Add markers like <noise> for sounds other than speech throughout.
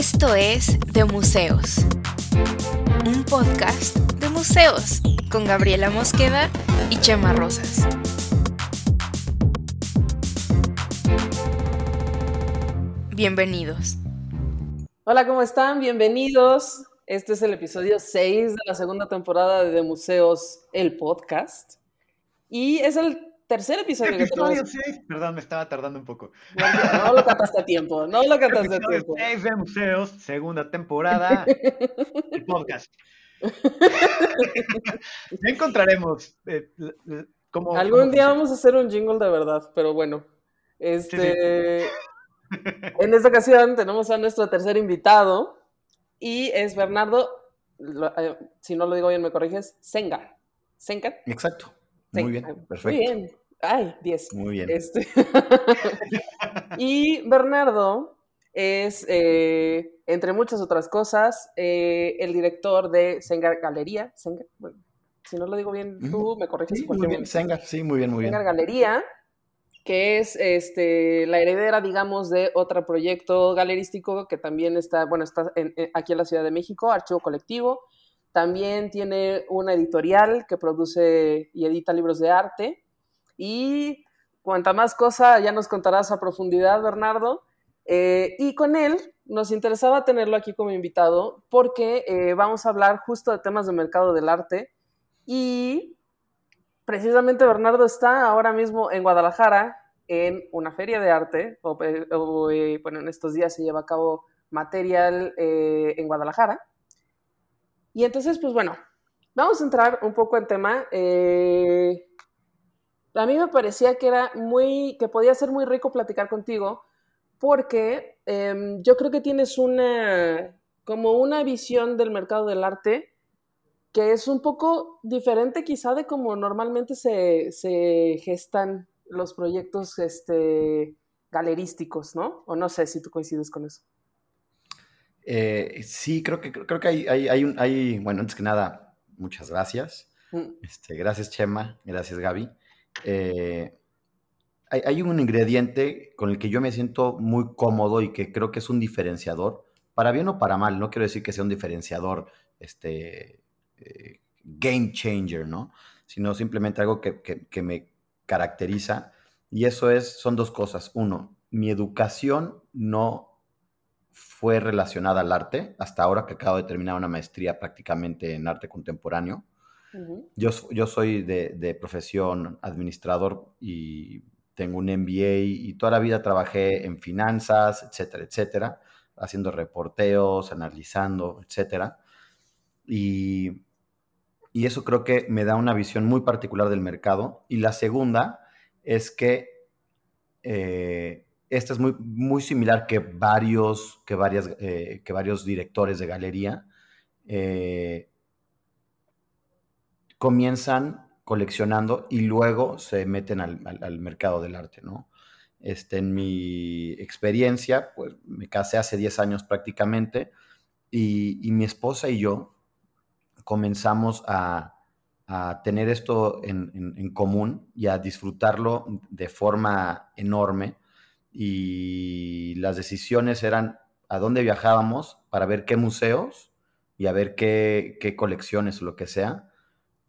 Esto es De Museos, un podcast de museos con Gabriela Mosqueda y Chema Rosas. Bienvenidos. Hola, ¿cómo están? Bienvenidos. Este es el episodio 6 de la segunda temporada de De Museos, el podcast. Y es el tercer episodio Episodio 6, perdón, me estaba tardando un poco. no lo cantaste a tiempo, no lo cantaste a tiempo. 6 de Museos, segunda temporada, el podcast. <laughs> ya encontraremos eh, cómo... Algún día vamos a hacer un jingle de verdad, pero bueno. Este... En esta ocasión tenemos a nuestro tercer invitado y es Bernardo, eh, si no lo digo bien me corriges, Senga. ¿Senga? Exacto. Muy bien, perfecto. Muy bien. Ay, 10. Muy bien. Este... <laughs> y Bernardo es, eh, entre muchas otras cosas, eh, el director de Sengar Galería. Sengar, bueno, si no lo digo bien, tú me corriges. Sí, muy bien, Sengar, sí, muy bien, muy bien. Sengar Galería, que es este, la heredera, digamos, de otro proyecto galerístico que también está, bueno, está aquí en la Ciudad de México, Archivo Colectivo. También tiene una editorial que produce y edita libros de arte y cuanta más cosa ya nos contarás a profundidad, Bernardo. Eh, y con él nos interesaba tenerlo aquí como invitado porque eh, vamos a hablar justo de temas de mercado del arte y precisamente Bernardo está ahora mismo en Guadalajara en una feria de arte, eh, bueno, en estos días se lleva a cabo material en Guadalajara. Y entonces, pues bueno, vamos a entrar un poco en tema a mí me parecía que era muy, que podía ser muy rico platicar contigo, porque em, yo creo que tienes una, como una visión del mercado del arte que es un poco diferente quizá de como normalmente se, gestan los proyectos este, galerísticos, ¿no? O no sé si tú coincides con eso. Eh, sí, creo que, creo que hay, hay, hay, bueno, antes que nada, muchas gracias. Mm. Este, gracias Chema, gracias Gaby. Eh, hay, un ingrediente con el que yo me siento muy cómodo y que creo que es un diferenciador, para bien o para mal, no quiero decir que sea un diferenciador, este, eh, game changer, ¿no? Sino simplemente algo que, que, me caracteriza. Y eso es, son dos cosas. Uno, mi educación no fue relacionada al arte, hasta ahora que acabo de terminar una maestría prácticamente en arte contemporáneo yo, yo soy de, profesión administrador y tengo un MBA y toda la vida trabajé en finanzas, etcétera, etcétera, haciendo reporteos, analizando, etcétera. Y, y eso creo que me da una visión muy particular del mercado. Y la segunda es que eh, esta es muy, muy similar que varios, que, varias, eh, que varios directores de galería. Eh, comienzan coleccionando y luego se meten al, mercado del arte, ¿no? Este, en mi experiencia, pues me casé hace 10 años prácticamente y, mi esposa y yo comenzamos a, tener esto en, común y a disfrutarlo de forma enorme y las decisiones eran a dónde viajábamos para ver qué museos y a ver qué, qué colecciones o lo que sea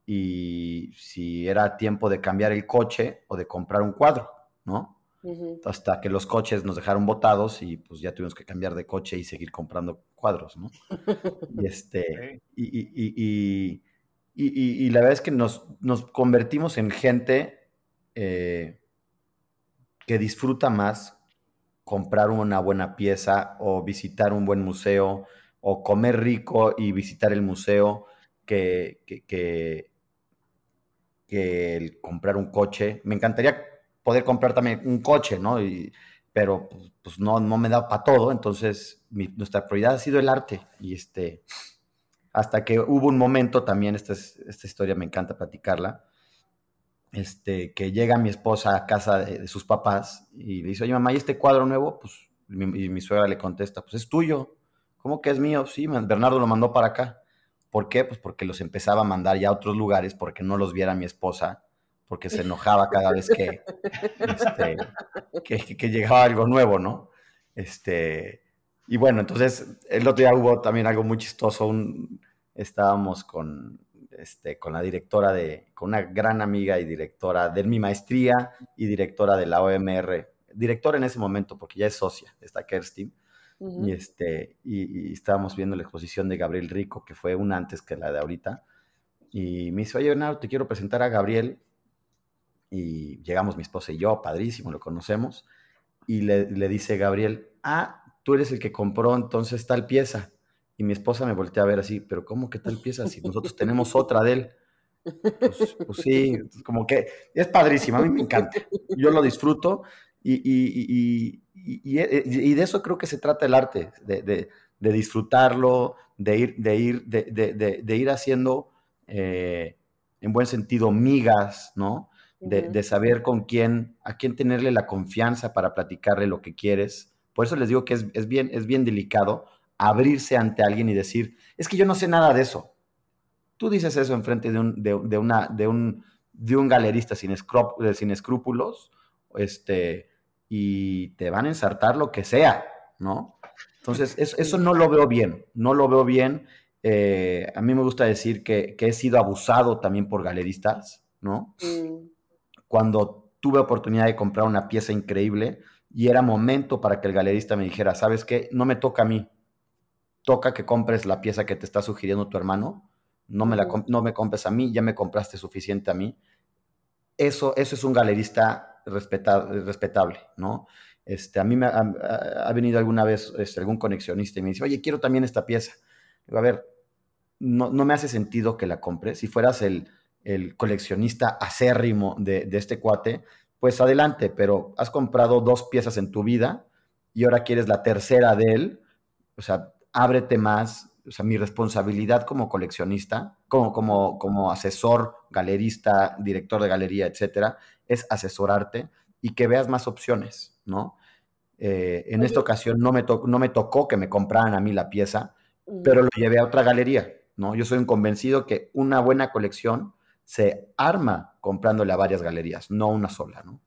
y si era tiempo de cambiar el coche o de comprar un cuadro, ¿no? Hasta que los coches nos dejaron botados y pues ya tuvimos que cambiar de coche y seguir comprando cuadros, ¿no? <laughs> y, este, y, y, la verdad es que nos, nos convertimos en gente eh, que disfruta más comprar una buena pieza o visitar un buen museo o comer rico y visitar el museo que, que, que el comprar un coche. Me encantaría poder comprar también un coche, ¿no? Pero pues no, no me da para todo, entonces nuestra prioridad ha sido el arte. Y este, hasta que hubo un momento también, esta, esta historia me encanta platicarla, este, que llega mi esposa a casa de, sus papás y le dice, oye mamá, ¿y este cuadro nuevo? Pues, y mi suegra le contesta, pues es tuyo. ¿Cómo que es mío? Sí, Bernardo lo mandó para acá. ¿Por qué? Pues porque los empezaba a mandar ya a otros lugares porque no los viera mi esposa, porque se <laughs> enojaba cada vez que, este, que, llegaba algo nuevo, ¿no? Este, y bueno, entonces el otro día hubo también algo muy chistoso. Un, estábamos con, este, con la directora de, con una gran amiga y directora de mi maestría y directora de la OMR, directora en ese momento porque ya es socia, está Kerstin. Y, este, y, estábamos viendo la exposición de Gabriel Rico, que fue una antes que la de ahorita. Y me dice, oye, Bernardo, te quiero presentar a Gabriel. Y llegamos mi esposa y yo, padrísimo, lo conocemos. Y le, le dice Gabriel, ah, tú eres el que compró entonces tal pieza. Y mi esposa me voltea a ver así, pero ¿cómo que tal pieza si nosotros tenemos otra de él? Pues, pues sí, como que es padrísimo, a mí me encanta. Yo lo disfruto y, y, y, y de eso creo que se trata el arte, de, de, de disfrutarlo, de ir, de ir, de, de ir haciendo, eh, en buen sentido, migas, ¿no? De, saber con quién, a quién tenerle la confianza para platicarle lo que quieres. Por eso les digo que es, es bien, es bien delicado abrirse ante alguien y decir, es que yo no sé nada de eso. Tú dices eso enfrente de un, de, una, de un, de un galerista sin, sin escrúpulos, este, y te van a ensartar lo que sea, ¿no? Entonces, eso, no lo veo bien, no lo veo bien. Eh, a mí me gusta decir que, he sido abusado también por galeristas, ¿no? Mm. Cuando tuve oportunidad de comprar una pieza increíble y era momento para que el galerista me dijera, ¿sabes qué? No me toca a mí, toca que compres la pieza que te está sugiriendo tu hermano, no me, la, no me compres a mí, ya me compraste suficiente a mí. Eso, eso es un galerista respetable, ¿no? Este, a mí me ha, venido alguna vez este, algún conexionista y me dice, oye, quiero también esta pieza. Digo, a ver, no, no, me hace sentido que la compres. Si fueras el, el coleccionista acérrimo de, de, este cuate, pues adelante, pero has comprado dos piezas en tu vida y ahora quieres la tercera de él. O sea, ábrete más, o sea, mi responsabilidad como coleccionista, como, como, como asesor, galerista, director de galería, etcétera, es asesorarte y que veas más opciones, ¿no? Eh, en esta ocasión no me, no me tocó que me compraran a mí la pieza, pero lo llevé a otra galería, ¿no? Yo soy un convencido que una buena colección se arma comprándole a varias galerías, no una sola, ¿no?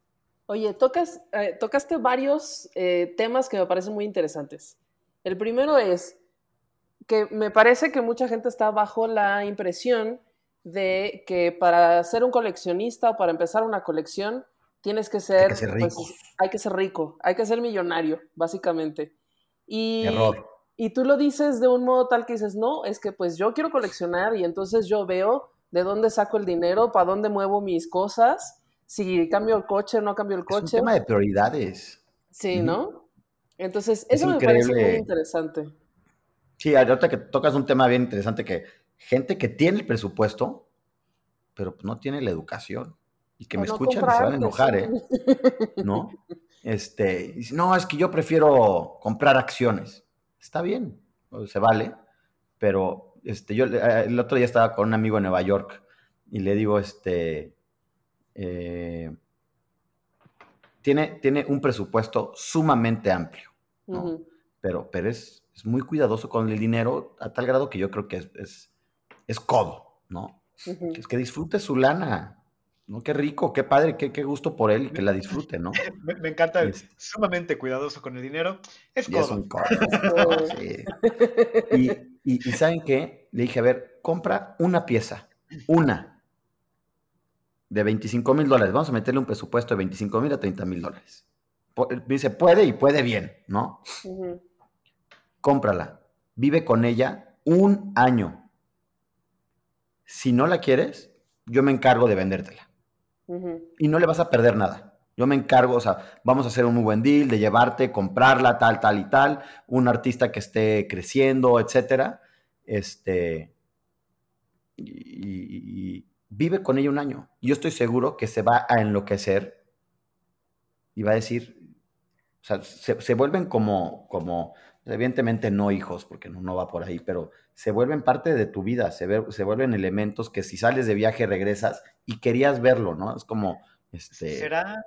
Oye, tocas, eh, tocaste varios eh, temas que me parecen muy interesantes. El primero es que me parece que mucha gente está bajo la impresión de que para ser un coleccionista o para empezar una colección tienes que ser, hay que ser pues, rico, hay, que ser, rico hay que ser millonario, básicamente. Y, Error. Y tú lo dices de un modo tal que dices, no, es que pues yo quiero coleccionar y entonces yo veo de dónde saco el dinero, para dónde muevo mis cosas, si cambio el coche o no cambio el coche. Es un tema de prioridades. Sí, ¿no? Entonces, eso me parece muy interesante. Sí, ahorita que tocas un tema bien interesante que gente que tiene el presupuesto, pero no tiene la educación y que me escuchan y se van a enojar, ¿eh? ¿No? <laughs> Este, no, es que yo prefiero comprar acciones. Está bien, se vale, pero este, yo eh, el otro día estaba con un amigo en Nueva York y le digo, este, eh, tiene, un presupuesto sumamente amplio, ¿no? pero, pero es, es, muy cuidadoso con el dinero a tal grado que yo creo que es, es, es codo, ¿no? Es que disfrute su lana, ¿no? Qué rico, qué padre, qué, qué gusto por él y que la disfrute, ¿no? <laughs> Me, encanta, es, sumamente cuidadoso con el dinero, es codo. Es un codo. <laughs> sí. y, y, y ¿saben qué? Le dije, a ver, compra una pieza, una, de 25 mil dólares. Vamos a meterle un presupuesto de 25 mil a 30 mil dólares. Dice, puede y puede bien, ¿no? Cómprala. Vive con ella un año. Si no la quieres, yo me encargo de vendértela. Y no le vas a perder nada. Yo me encargo, o sea, vamos a hacer un muy buen deal de llevarte, comprarla, tal, tal y tal, un artista que esté creciendo, etcétera. Este, y, vive con ella un año. Yo estoy seguro que se va a enloquecer y va a decir, o sea, se, vuelven como, como, evidentemente no hijos, porque no, no va por ahí, pero se vuelven parte de tu vida, se, se vuelven elementos que si sales de viaje regresas y querías verlo, ¿no? Es como, este... ¿Será,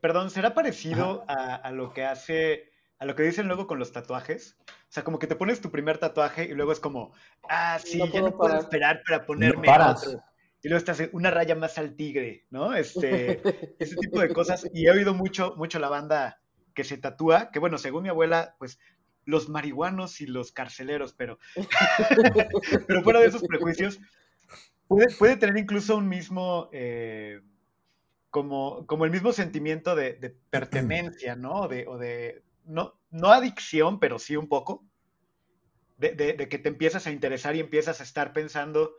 perdón, será parecido a, lo que hace, a lo que dicen luego con los tatuajes? O sea, como que te pones tu primer tatuaje y luego es como, ah, sí, ya no puedo esperar para ponerme otro y luego estás una raya más al tigre, ¿no? Este, <laughs> ese tipo de cosas. Y he oído mucho, mucho la banda que se tatúa, que bueno, según mi abuela, pues los marihuanos y los carceleros, pero, <laughs> pero fuera de esos prejuicios, puede, tener incluso un mismo, eh, como, como el mismo sentimiento de, pertenencia, ¿no? De, o de, no, no adicción, pero sí un poco, de, de, que te empiezas a interesar y empiezas a estar pensando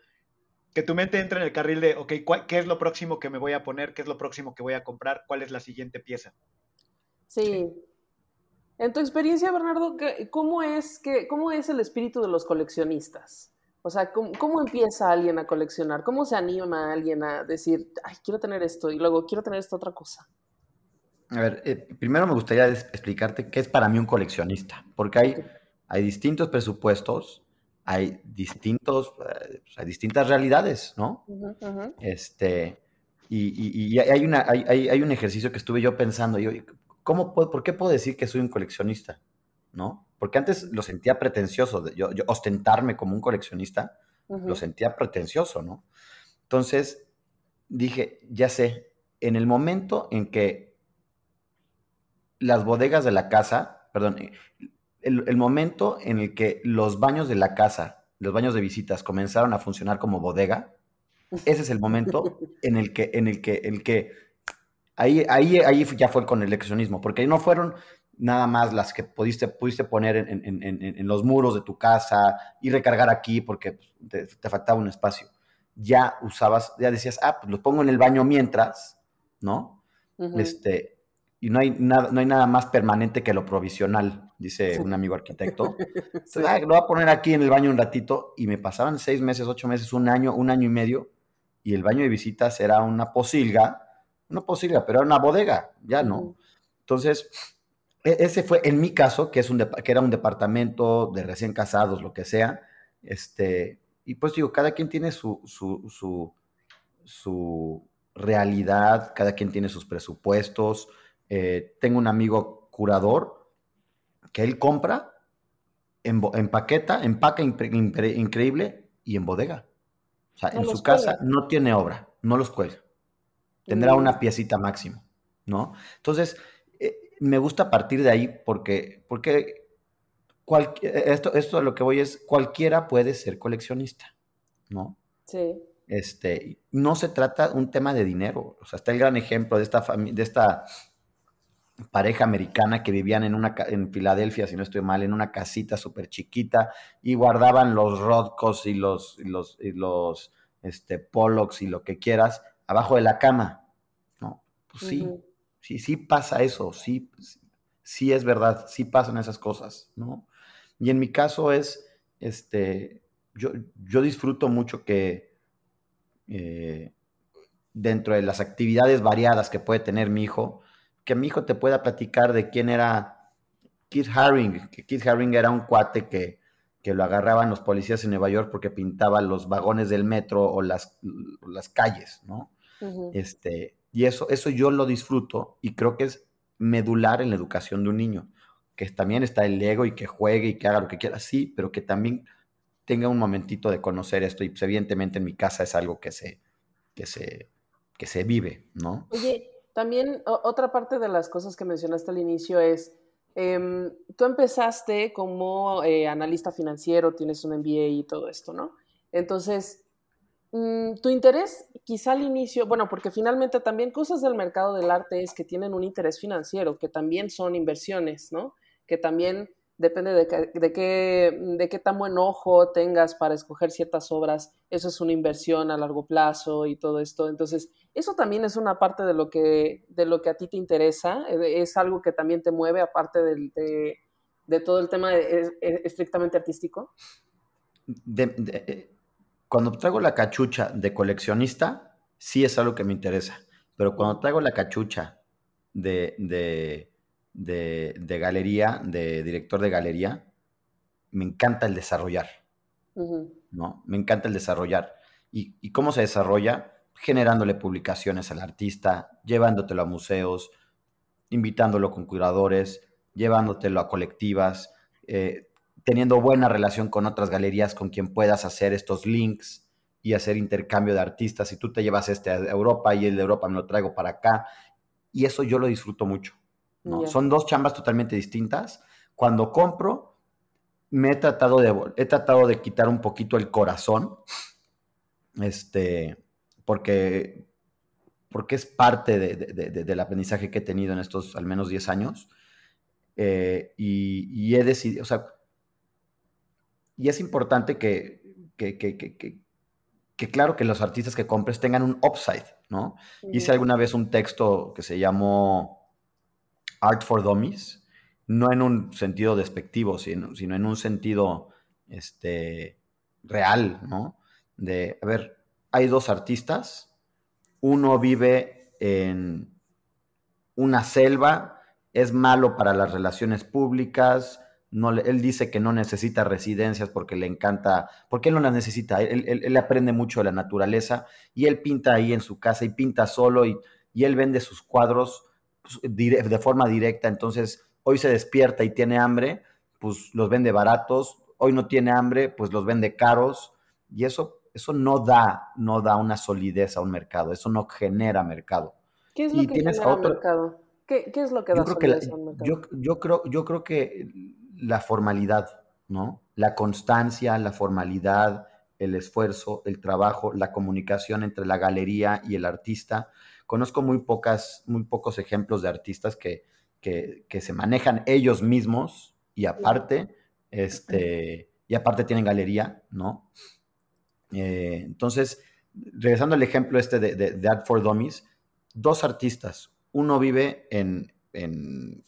que tu mente entra en el carril de, ok, ¿qué es lo próximo que me voy a poner? ¿Qué es lo próximo que voy a comprar? ¿Cuál es la siguiente pieza? Sí. En tu experiencia, Bernardo, ¿cómo es, que, cómo es el espíritu de los coleccionistas? O sea, ¿cómo, empieza alguien a coleccionar? ¿Cómo se anima a alguien a decir, ay, quiero tener esto y luego quiero tener esta otra cosa? A ver, eh, primero me gustaría explicarte qué es para mí un coleccionista, porque hay, hay distintos presupuestos, hay distintos, eh, hay distintas realidades, ¿no? Este, y, y, hay, una, hay, hay, un ejercicio que estuve yo pensando, yo, ¿cómo ¿por qué puedo decir que soy un coleccionista? ¿No? Porque antes lo sentía pretencioso, yo, ostentarme como un coleccionista, lo sentía pretencioso, ¿no? Entonces dije, ya sé, en el momento en que las bodegas de la casa, perdón, el, el, momento en el que los baños de la casa, los baños de visitas comenzaron a funcionar como bodega, ese es el momento <laughs> en el que, en el que, el que Ahí, ahí, ahí ya fue con el coleccionismo, porque no fueron nada más las que pudiste, pudiste poner en, los muros de tu casa y recargar aquí porque pues, te, faltaba un espacio. Ya usabas, ya decías, ah, pues los pongo en el baño mientras, ¿no? Este, y no hay, nada, no hay nada más permanente que lo provisional, dice un amigo arquitecto. <laughs> Ah, lo voy a poner aquí en el baño un ratito y me pasaban seis meses, ocho meses, un año, un año y medio y el baño de visitas era una posilga una posibilidad, pero era una bodega, ya no. Entonces, e, ese fue en mi caso, que, es un que era un departamento de recién casados, lo que sea, este, y pues digo, cada quien tiene su, su, su, realidad, cada quien tiene sus presupuestos. Eh, tengo un amigo curador que él compra, en, empaqueta, empaca increíble y en bodega. O sea, en su casa no tiene obra, no los cuelga tendrá una piecita máximo, ¿no? Entonces, eh, me gusta partir de ahí porque, porque esto, esto a lo que voy es, cualquiera puede ser coleccionista, ¿no? Sí. Este, no se trata un tema de dinero, o sea, está el gran ejemplo de esta, de esta pareja americana que vivían en, una, en Filadelfia, si no estoy mal, en una casita súper chiquita y guardaban los Rodcos y los, y los, y los este, Pollocks y lo que quieras abajo de la cama. No, pues sí, sí, sí pasa eso, sí, sí es verdad, sí pasan esas cosas, ¿no? Y en mi caso es, este, yo, yo disfruto mucho que eh, dentro de las actividades variadas que puede tener mi hijo, que mi hijo te pueda platicar de quién era Keith Haring, que Keith Haring era un cuate que, que lo agarraban los policías en Nueva York porque pintaba los vagones del metro o las, las calles, ¿no? Este, y eso, eso yo lo disfruto y creo que es medular en la educación de un niño, que también está el ego y que juegue y que haga lo que quiera, sí, pero que también tenga un momentito de conocer esto y pues, evidentemente en mi casa es algo que se, que se, que se vive, ¿no? Oye, también otra parte de las cosas que mencionaste al inicio es, em, tú empezaste como eh, analista financiero, tienes un MBA y todo esto, ¿no? Entonces, Mm, tu interés quizá al inicio, bueno, porque finalmente también cosas del mercado del arte es que tienen un interés financiero, que también son inversiones, ¿no? Que también depende de, de, qué, de qué tan buen ojo tengas para escoger ciertas obras, eso es una inversión a largo plazo y todo esto. Entonces, eso también es una parte de lo que, de lo que a ti te interesa, eh, es algo que también te mueve aparte de, de, todo el tema estrictamente artístico. De, eh, cuando traigo la cachucha de coleccionista, sí es algo que me interesa. Pero cuando traigo la cachucha de, de, galería, de director de galería, me encanta el desarrollar. ¿no? Me encanta el desarrollar. ¿Y, ¿Y, cómo se desarrolla? Generándole publicaciones al artista, llevándotelo a museos, invitándolo con curadores, llevándotelo a colectivas, eh, teniendo buena relación con otras galerías con quien puedas hacer estos links y hacer intercambio de artistas. Si tú te llevas este a Europa y el de Europa me lo traigo para acá. Y eso yo lo disfruto mucho. ¿no? Son dos chambas totalmente distintas. Cuando compro, me he tratado de, he tratado de quitar un poquito el corazón, este, porque, porque es parte del aprendizaje que he tenido en estos al menos 10 años. Eh, y, he decidido, o sea, y es importante que, que, que, claro que los artistas que compres tengan un upside, ¿no? Hice alguna vez un texto que se llamó Art for Dummies, no en un sentido despectivo, sino, sino en un sentido este, real, ¿no? De, a ver, hay dos artistas, uno vive en una selva, es malo para las relaciones públicas, no, él dice que no necesita residencias porque le encanta, porque él no las necesita, él, él, aprende mucho de la naturaleza y él pinta ahí en su casa y pinta solo y, y él vende sus cuadros pues, de forma directa, entonces hoy se despierta y tiene hambre, pues los vende baratos, hoy no tiene hambre, pues los vende caros, y eso, eso no da, no da una solidez a un mercado, eso no genera mercado. ¿Qué es lo que genera mercado? ¿Qué, es lo que da solidez a un mercado? Yo, creo, yo creo que la formalidad, ¿no? La constancia, la formalidad, el esfuerzo, el trabajo, la comunicación entre la galería y el artista. Conozco muy pocas, muy pocos ejemplos de artistas que, que, se manejan ellos mismos y aparte, este, y aparte tienen galería, ¿no? Eh, entonces, regresando al ejemplo este de, de, Art for Dummies, dos artistas, uno vive en, en,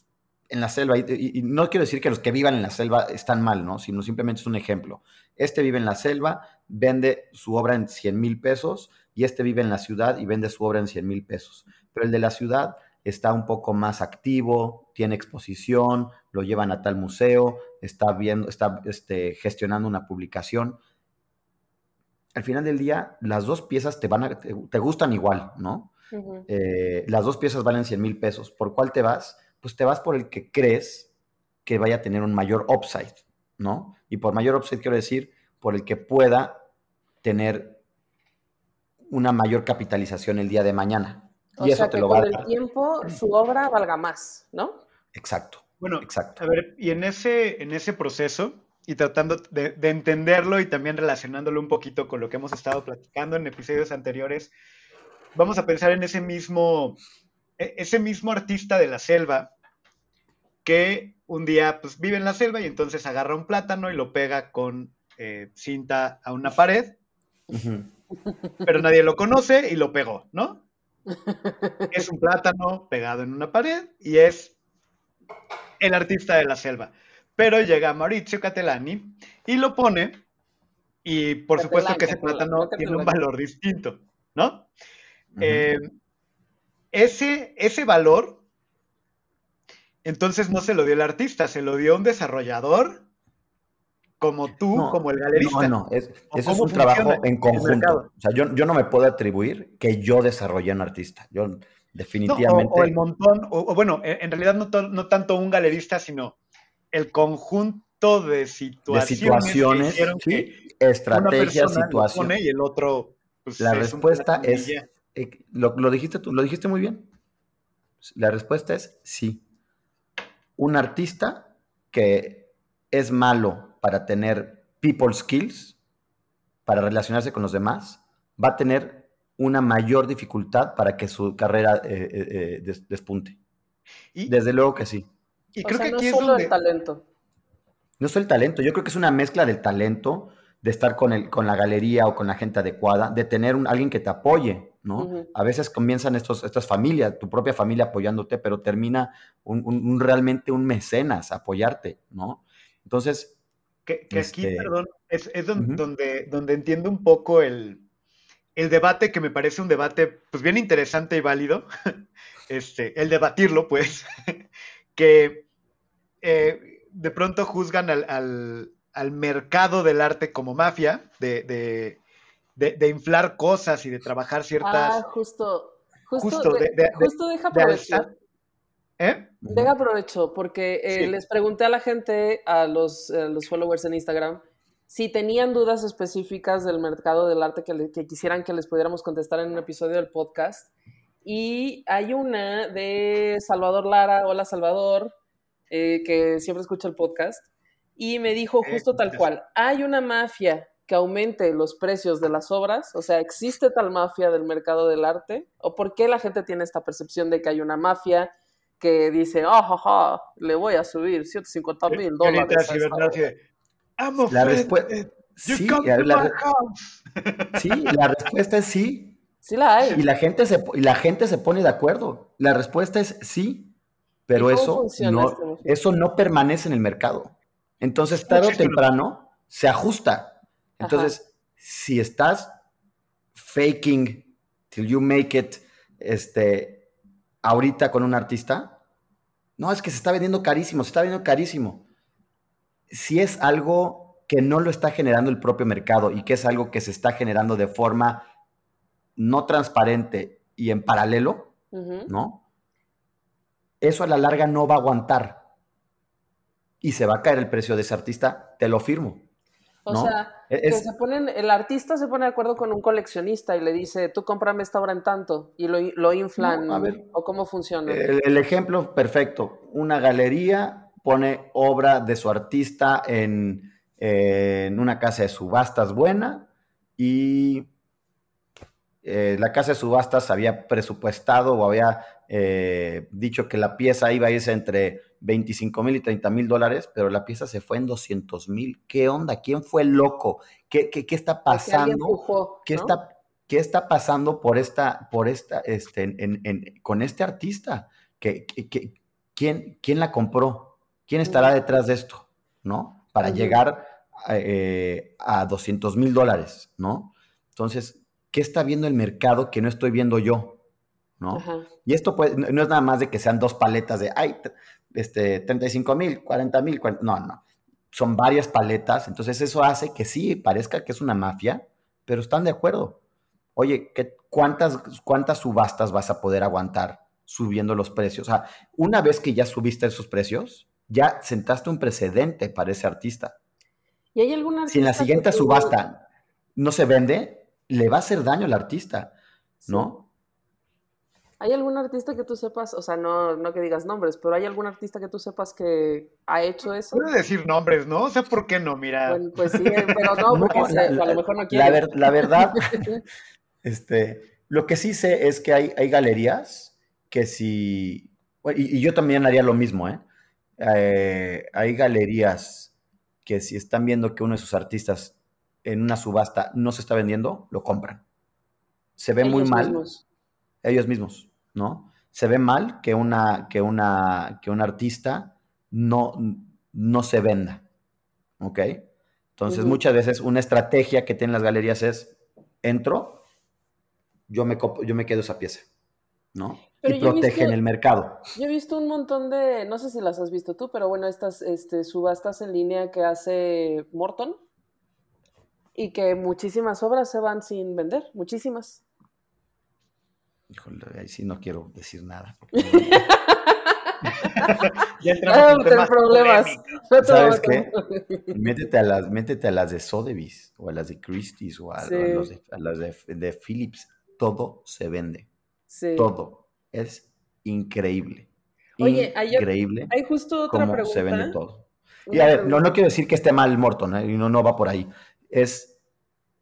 la selva, y, no quiero decir que los que vivan en la selva están mal, ¿no? Sino simplemente es un ejemplo. Este vive en la selva, vende su obra en 100 mil pesos, y este vive en la ciudad y vende su obra en 100 mil pesos. Pero el de la ciudad está un poco más activo, tiene exposición, lo llevan a tal museo, está viendo, está este, gestionando una publicación. Al final del día, las dos piezas te van a, te, gustan igual, ¿no? Eh, las dos piezas valen 100 mil pesos. ¿Por cuál te vas? Pues te vas por el que crees que vaya a tener un mayor upside, ¿no? Y por mayor upside quiero decir por el que pueda tener una mayor capitalización el día de mañana. O sea, que con el tiempo su obra valga más, ¿no? Exacto. Bueno, exacto. A ver, y en ese, en ese proceso, y tratando de, entenderlo y también relacionándolo un poquito con lo que hemos estado platicando en episodios anteriores, vamos a pensar en ese mismo, ese mismo artista de la selva que un día pues, vive en la selva y entonces agarra un plátano y lo pega con eh, cinta a una pared, pero nadie lo conoce y lo pegó, ¿no? es un plátano pegado en una pared y es el artista de la selva. Pero llega Maurizio Catelani y lo pone y por supuesto que ese plátano tiene un valor distinto, ¿no? Eh, ese, ese valor, entonces no se lo dio el artista, se lo dio un desarrollador como tú, como el galerista. No, no, es, eso es un trabajo en conjunto. O sea, yo, yo, no me puedo atribuir que yo desarrollé un artista. Yo definitivamente... o, el montón, o, bueno, en realidad no, no, tanto un galerista, sino el conjunto de situaciones, de situaciones sí, estrategias, situaciones. Y el otro... Pues, La respuesta es... Eh, lo, lo, dijiste tú, lo dijiste muy bien. La respuesta es sí. Un artista que es malo para tener people skills, para relacionarse con los demás, va a tener una mayor dificultad para que su carrera eh, eh, eh, despunte. Y, Desde luego que sí. Y creo que no es solo el talento. No es el talento, yo creo que es una mezcla del talento, de estar con, el, con la galería o con la gente adecuada, de tener un, alguien que te apoye, ¿no? A veces comienzan estos, estas familias, tu propia familia apoyándote, pero termina un, realmente un mecenas apoyarte, ¿no? Entonces, que, aquí, este, perdón, es, donde, donde, entiendo un poco el, debate, que me parece un debate pues bien interesante y válido, <laughs> este, el debatirlo, pues, <laughs> que eh, de pronto juzgan al, mercado del arte como mafia, de, inflar cosas y de trabajar ciertas... Ah, justo, justo, justo deja aprovechar. ¿Eh? Deja aprovecho, porque eh, les pregunté a la gente, a los, los, followers en Instagram, si tenían dudas específicas del mercado del arte que, quisieran que les pudiéramos contestar en un episodio del podcast. Y hay una de Salvador Lara, hola Salvador, eh, que siempre escucha el podcast. y me dijo justo tal cual, hay una mafia que aumente los precios de las obras, o sea, ¿existe tal mafia del mercado del arte? ¿O por qué la gente tiene esta percepción de que hay una mafia que dice, oh, jaja, le voy a subir 150 mil dólares? ahorita a sí, esta ¿verdad? Así obra"? de, I'm La respuesta. You Sí, la sí, la respuesta es sí. Sí la hay. Y la gente se, y la gente se pone de acuerdo. La respuesta es sí, pero ¿Y cómo eso no, este eso no permanece en el mercado. Entonces, tarde o temprano, se ajusta. Entonces, si estás faking till you make it, este, ahorita con un artista, no, es que se está vendiendo carísimo, se está vendiendo carísimo. Si es algo que no lo está generando el propio mercado y que es algo que se está generando de forma no transparente y en paralelo. ¿no? Eso a la larga no va a aguantar. Y se va a caer el precio de ese artista, te lo firmo. O ¿no? sea, Es- que se ponen, el artista se pone de acuerdo con un coleccionista y le dice, tú cómprame esta obra en tanto, y lo, lo inflan, No, a ver. o cómo funciona. El, el ejemplo perfecto, una galería pone obra de su artista en, en una casa de subastas buena y eh, la casa de subastas había presupuestado o había eh, dicho que la pieza iba a irse entre 25 mil y 30 mil dólares, pero la pieza se fue en 200 mil. ¿Qué onda? ¿Quién fue el loco? ¿Qué, qué, qué está pasando? empujó, ¿Qué ¿no? está, qué está pasando por esta, por esta, este, en- en- con este artista? ¿Qué, quién, quién la compró? ¿Quién estará detrás de esto? ¿No? Para llegar eh, a 200 mil dólares, ¿no? Entonces, ¿qué está viendo el mercado que no estoy viendo yo? ¿No? Ajá. Y esto pues, no es nada más de que sean dos paletas de, ay, este, 35 mil, 40 mil, no, no. Son varias paletas, entonces eso hace que sí, parezca que es una mafia, pero están de acuerdo. Oye, ¿qué, cuántas, ¿cuántas subastas vas a poder aguantar subiendo los precios? O sea, una vez que ya subiste esos precios, ya sentaste un precedente para ese artista. ¿Y hay algún Si en la siguiente subasta no se vende, le va a hacer daño al artista. ¿no? ¿Hay algún artista que tú sepas, o sea, no, no que digas nombres, pero hay algún artista que tú sepas que ha hecho eso? Puede decir nombres, ¿no? O sea, ¿por qué no? Mira, Bueno, pues sí, eh, pero no, <laughs> No, porque se- la- a la- lo mejor no la, quiere. ver- la verdad, <laughs> este, lo que sí sé es que hay, hay galerías que si, y yo también haría lo mismo, ¿eh? Eh, Hay galerías que si están viendo que uno de sus artistas en una subasta no se está vendiendo, lo compran. Se ve muy mal, mismos. ellos mismos, ¿no? Se ve mal que una, que una, que un artista no, no se venda, ¿ok? Entonces, muchas veces una estrategia que tienen las galerías es, entro, yo me, yo me quedo esa pieza, ¿no? Pero y protegen visto- el mercado. Yo he visto un montón de, no sé si las has visto tú, pero bueno, estas este, subastas en línea que hace Morton y que muchísimas obras se van sin vender, muchísimas. Híjole, ahí sí no quiero decir nada. <laughs> <laughs> ya entramos en problemas. No ¿Sabes qué? a- métete, a las, métete a las de Sotheby's o a las de Christie's o a, Sí. a los de, a las de, de Philips. Todo se vende. Sí. Todo. Es increíble. Oye, hay- increíble Hay justo otra cómo pregunta. se vende todo. Y a ver, no, no quiero decir que esté mal Morton, ¿eh? y no, no va por ahí. Es,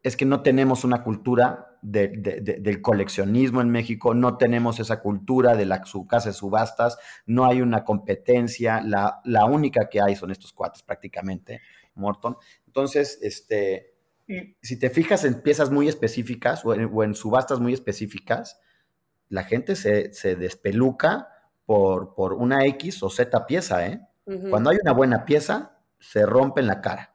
es que no tenemos una cultura de- de- de- del coleccionismo en México, no tenemos esa cultura de la su casa de subastas, no hay una competencia, la, la única que hay son estos cuates prácticamente, Morton. Entonces, este, si te fijas en piezas muy específicas o en, o en subastas muy específicas, la gente se, se despeluca por, por una X o Z pieza, ¿eh? Cuando hay una buena pieza, se rompe en la cara.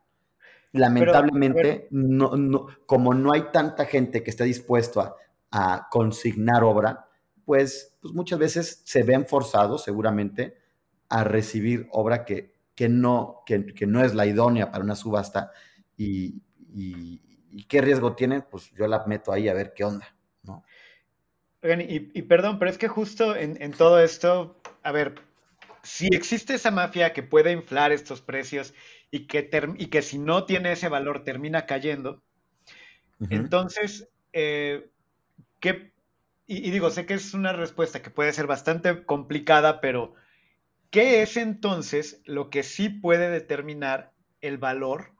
Lamentablemente, Pero, no, no- como no hay tanta gente que esté dispuesto a, a consignar obra, pues, pues muchas veces se ven forzados seguramente a recibir obra que, que, no, que, que no es la idónea para una subasta y, y- y qué riesgo tiene, pues yo la meto ahí a ver qué onda, ¿no? Oigan, y, y perdón, pero es que justo en, en todo esto, a ver, si existe esa mafia que puede inflar estos precios y que, y que si no tiene ese valor termina cayendo, entonces, eh, ¿qué? Y, y digo, sé que es una respuesta que puede ser bastante complicada, pero ¿qué es entonces lo que sí puede determinar el valor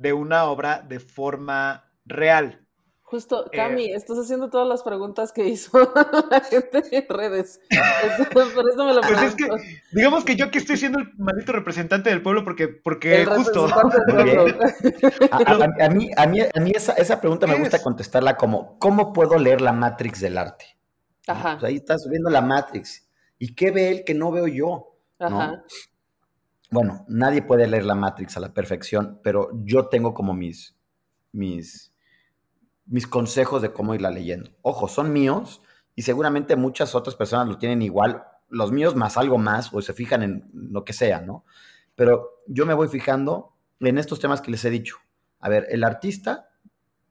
de una obra de forma real. Justo, eh, Cami, estás haciendo todas las preguntas que hizo <laughs> la gente en redes. <laughs> Por eso me lo pues es que, digamos que yo aquí estoy siendo el maldito representante del pueblo porque, porque justo. A, mí, a mí, a mí esa, esa pregunta me gusta contestarla como: ¿cómo puedo leer la Matrix del arte? Ajá. Pues ahí estás viendo la Matrix. ¿Y qué ve él que no veo yo? Ajá. Bueno, nadie puede leer la Matrix a la perfección, pero yo tengo como mis, mis mis consejos de cómo irla leyendo. Ojo, son míos y seguramente muchas otras personas lo tienen igual, los míos más algo más, o se fijan en lo que sea, ¿no? Pero yo me voy fijando en estos temas que les he dicho. A ver, el artista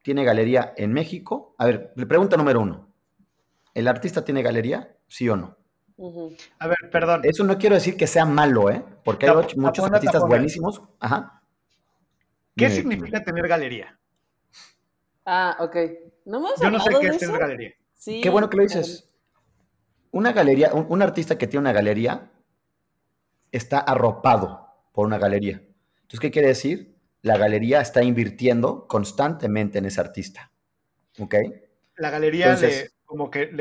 tiene galería en México. A ver, pregunta número uno. ¿El artista tiene galería? ¿Sí o no? A ver, perdón. Eso no quiero decir que sea malo, ¿eh? Porque hay muchos artistas buenísimos. Ajá. ¿Qué significa tener galería? Ah, ok. ¿No Yo no sé qué es galería. Sí, qué bueno que lo dices. Una galería, un, artista que tiene una galería está arropado por una galería. Entonces, ¿qué quiere decir? La galería está invirtiendo constantemente en ese artista. ¿Ok? La galería le, como que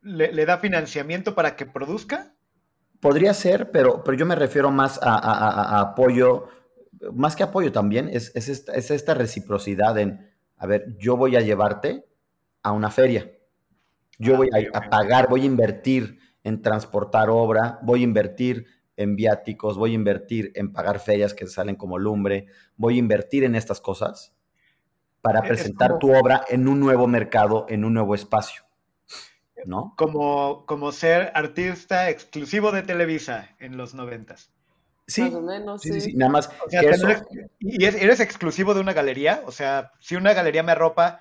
le, da financiamiento para que produzca. Podría ser, pero, pero yo me refiero más a, apoyo, más que apoyo también, es, esta, es esta reciprocidad en a ver, yo voy a llevarte a una feria. Yo ah, voy a, pagar, voy a invertir en transportar obra, voy a invertir en viáticos, voy a invertir en pagar ferias que salen como lumbre, voy a invertir en estas cosas para presentar tu obra en un nuevo mercado, en un nuevo espacio. ¿No? Como, como ser artista exclusivo de Televisa en los noventas. Sí, más o menos, sí, sí. nada más. ¿Y eres exclusivo de una galería? O sea, si una galería me arropa,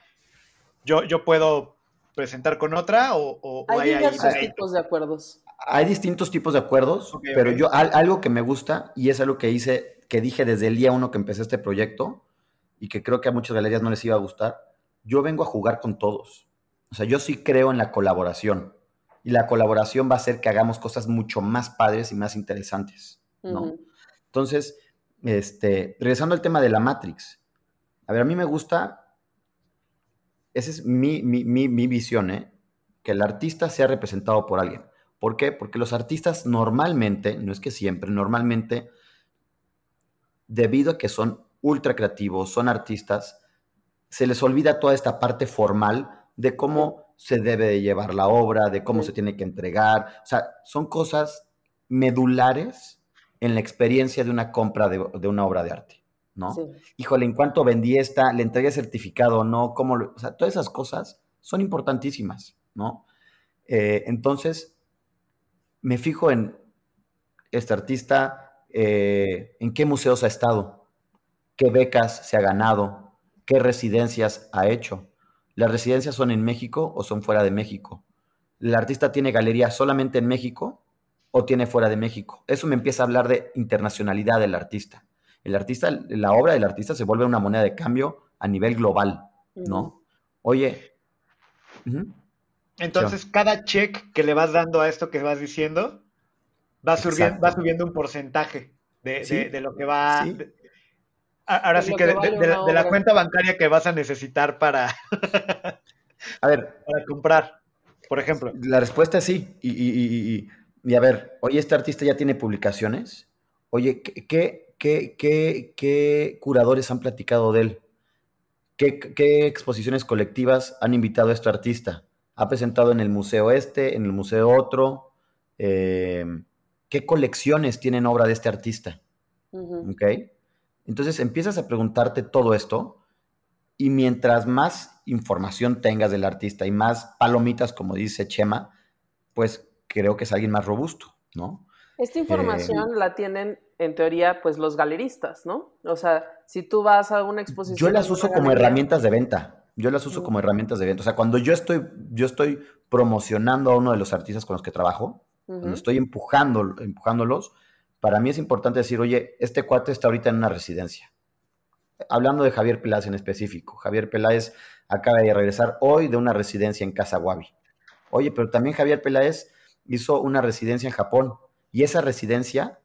yo, yo puedo presentar con otra o, hay, diversos tipos de acuerdos. Hay distintos tipos de acuerdos, pero yo algo que me gusta y es algo que hice, que dije desde el día uno que empecé este proyecto y que creo que a muchas galerías no les iba a gustar, yo vengo a jugar con todos. O sea, yo sí creo en la colaboración y la colaboración va a hacer que hagamos cosas mucho más padres y más interesantes. ¿No? Entonces, este, regresando al tema de la Matrix, a ver, a mí me gusta, esa es mi, mi, visión, ¿eh? que el artista sea representado por alguien. ¿Por qué? Porque los artistas normalmente, no es que siempre, normalmente, debido a que son ultra creativos, son artistas, se les olvida toda esta parte formal de cómo se debe de llevar la obra, de cómo se tiene que entregar. O sea, son cosas medulares en la experiencia de una compra de, una obra de arte, ¿no? Híjole, ¿en cuánto vendí esta? ¿Le entregué certificado o no? ¿Cómo o sea, todas esas cosas son importantísimas, ¿no? Eh, entonces, me fijo en este artista, eh, en qué museos ha estado, qué becas se ha ganado, qué residencias ha hecho. ¿Las residencias son en México o son fuera de México? ¿El artista tiene galería solamente en México o tiene fuera de México. Eso me empieza a hablar de internacionalidad del artista. El artista, la obra del artista se vuelve una moneda de cambio a nivel global, ¿no? Oye. Entonces, cada check que le vas dando a esto que vas diciendo, va, subiendo, va subiendo un porcentaje de, lo que va. ahora sí que, de, la, cuenta bancaria que vas a necesitar para. a ver. <laughs> Para comprar, por ejemplo. La respuesta es sí. y y a ver, oye, este artista ya tiene publicaciones. Oye, ¿qué, qué, qué, qué curadores han platicado de él? ¿Qué, exposiciones colectivas han invitado a este artista? ¿Ha presentado en el museo este, en el museo otro? Em, ¿Qué colecciones tienen obra de este artista? Entonces empiezas a preguntarte todo esto y mientras más información tengas del artista y más palomitas, como dice Chema, pues creo que es alguien más robusto, ¿no? Esta información eh, la tienen, en teoría, pues los galeristas, ¿no? O sea, si tú vas a una exposición... Yo las uso como herramientas de venta. Yo las uso como herramientas de venta. O sea, cuando yo estoy, yo estoy promocionando a uno de los artistas con los que trabajo, cuando estoy empujando, empujándolos, para mí es importante decir, oye, este cuate está ahorita en una residencia. Hablando de Javier Peláez en específico. Javier Peláez acaba de regresar hoy de una residencia en Casa Guavi. Oye, pero también Javier Peláez hizo una residencia en Japón y esa residencia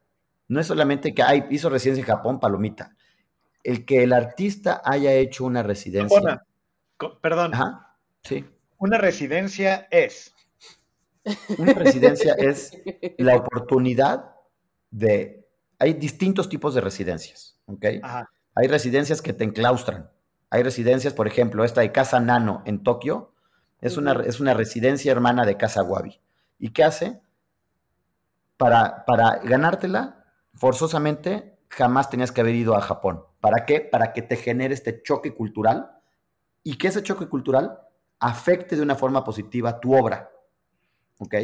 no es solamente que ay, hizo residencia en Japón, palomita. El que el artista haya hecho una residencia. Perdón. Ajá, sí. Una residencia es. Una residencia es la oportunidad de. Hay distintos tipos de residencias, ¿ok? Hay residencias que te enclaustran. Hay residencias, por ejemplo, esta de Casa Nano en Tokio, es, una, es una residencia hermana de Casa Wabi. ¿Y qué hace? Para, para ganártela, forzosamente, jamás tenías que haber ido a Japón. ¿Para qué? Para que te genere este choque cultural y que ese choque cultural afecte de una forma positiva tu obra. ¿Ok?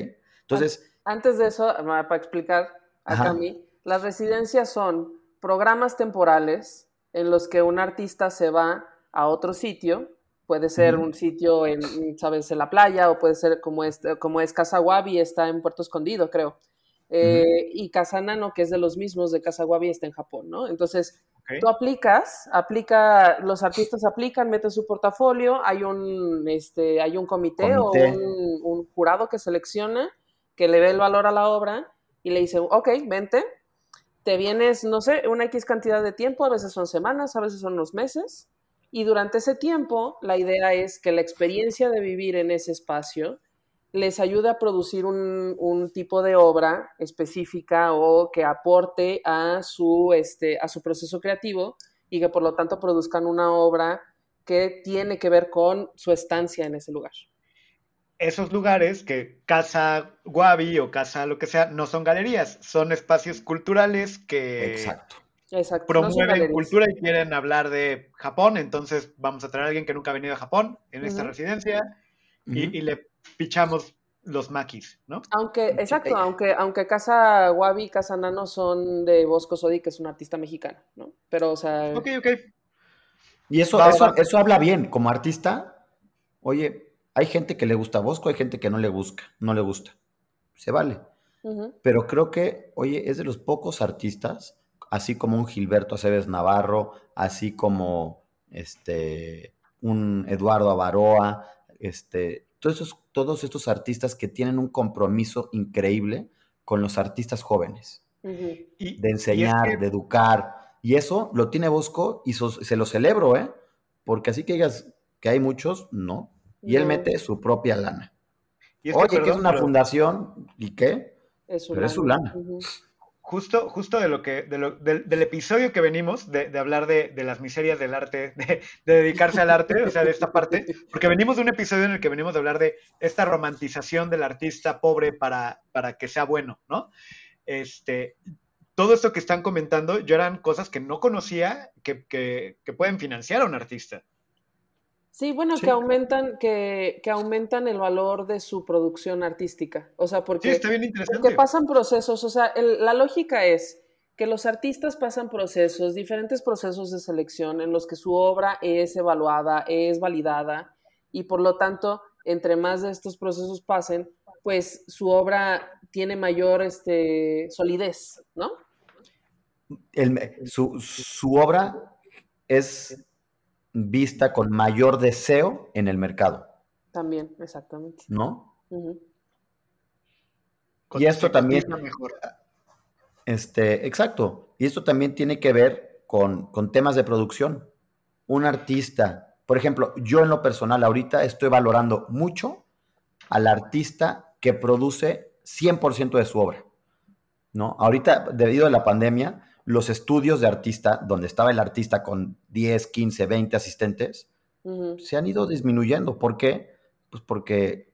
Entonces... Antes de eso, para explicar a mí, las residencias son programas temporales en los que un artista se va a otro sitio, puede ser un sitio en, sabes, en la playa o puede ser como es, como es Casa Wabi, está en Puerto Escondido, creo. Eh, y Casa Nano, que es de los mismos de Casa Wabi, está en Japón, ¿no? Entonces, tú aplicas, aplica, los artistas aplican, meten su portafolio, hay un, este, hay un comité, o un, un, jurado que selecciona, que le ve el valor a la obra y le dice, ok, vente, te vienes, no sé, una X cantidad de tiempo, a veces son semanas, a veces son unos meses, y durante ese tiempo la idea es que la experiencia de vivir en ese espacio les ayude a producir un, tipo de obra específica o que aporte a su, este, a su proceso creativo y que por lo tanto produzcan una obra que tiene que ver con su estancia en ese lugar. Esos lugares que Casa Guavi o Casa lo que sea no son galerías, son espacios culturales que promueven cultura y quieren hablar de Japón, entonces vamos a traer a alguien que nunca ha venido a Japón en esta residencia y, le pichamos los maquis, ¿no? Aunque, exacto, aunque, aunque Casa Guavi y Casa Nano son de Bosco Sodi, que es un artista mexicano, ¿no? Pero, o sea... Ok, ok. Y eso, eso, eso habla bien, como artista, oye, hay gente que le gusta Bosco, hay gente que no le busca, no le gusta. Se vale. Pero creo que, oye, es de los pocos artistas, así como un Gilberto Aceves Navarro, así como este un Eduardo Avaroa, este, todos, todos estos artistas que tienen un compromiso increíble con los artistas jóvenes. de enseñar, de educar. Y eso lo tiene Bosco y se lo celebro, ¿eh? Porque así que digas que hay muchos, no. Y él mete su propia lana. Oye, que es una fundación, ¿y qué? Es pero es su lana. Justo, justo de lo que, del, episodio que venimos, de, hablar de, las miserias del arte, <laughs> de, dedicarse al arte, o sea, de esta parte, porque venimos de un episodio en el que venimos de hablar de esta romantización del artista pobre para, para que sea bueno, ¿no? Este, todo esto que están comentando, yo eran cosas que no conocía que, que, que pueden financiar a un artista. Sí, bueno, que aumentan, que, que, aumentan el valor de su producción artística. O sea, porque, sí, está bien interesante. pasan procesos. O sea, la lógica es que los artistas pasan procesos, diferentes procesos de selección en los que su obra es evaluada, es validada, y por lo tanto, entre más de estos procesos pasen, pues su obra tiene mayor este, solidez, ¿no? su, su obra es vista con mayor deseo en el mercado. También, exactamente. ¿No? Y esto también... Este, exacto. Y esto también tiene que ver con, con temas de producción. Un artista, por ejemplo, yo en lo personal ahorita estoy valorando mucho al artista que produce 100% de su obra. ¿no? Ahorita, debido a la pandemia, los estudios de artista, donde estaba el artista con 10, 15, 20 asistentes, se han ido disminuyendo. ¿Por qué? Pues porque,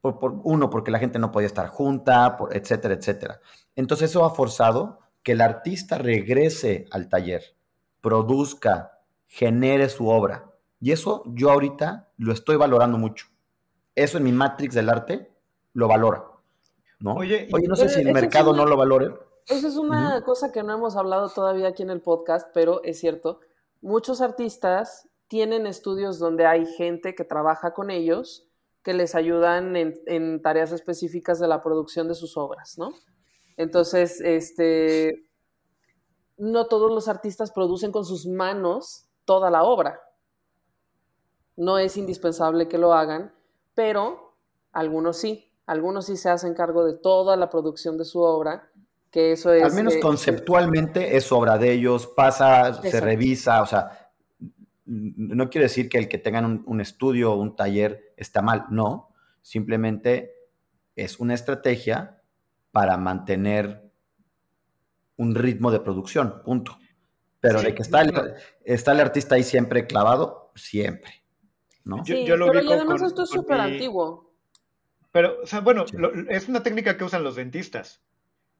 por, uno, porque la gente no podía estar junta, por, etcétera, etcétera. Entonces eso ha forzado que el artista regrese al taller, produzca, genere su obra. Y eso yo ahorita lo estoy valorando mucho. Eso en mi Matrix del arte lo valora. ¿no? Oye, no sé si el mercado no lo valore. Esa es una cosa que no hemos hablado todavía aquí en el podcast, pero es cierto. Muchos artistas tienen estudios donde hay gente que trabaja con ellos que les ayudan en, tareas específicas de la producción de sus obras, ¿no? Entonces, este, no todos los artistas producen con sus manos toda la obra. No es indispensable que lo hagan, pero algunos sí. Algunos sí se hacen cargo de toda la producción de su obra que eso es... Al menos eh, conceptualmente es obra de ellos, pasa, se revisa, o sea, no quiere decir que el que tengan un, estudio o un taller está mal, no, simplemente es una estrategia para mantener un ritmo de producción, punto. Pero de que está el, está el artista ahí siempre clavado, siempre. ¿no? Sí, yo, lo pero y además esto es súper antiguo. Pero, o sea, bueno, es una técnica que usan los dentistas.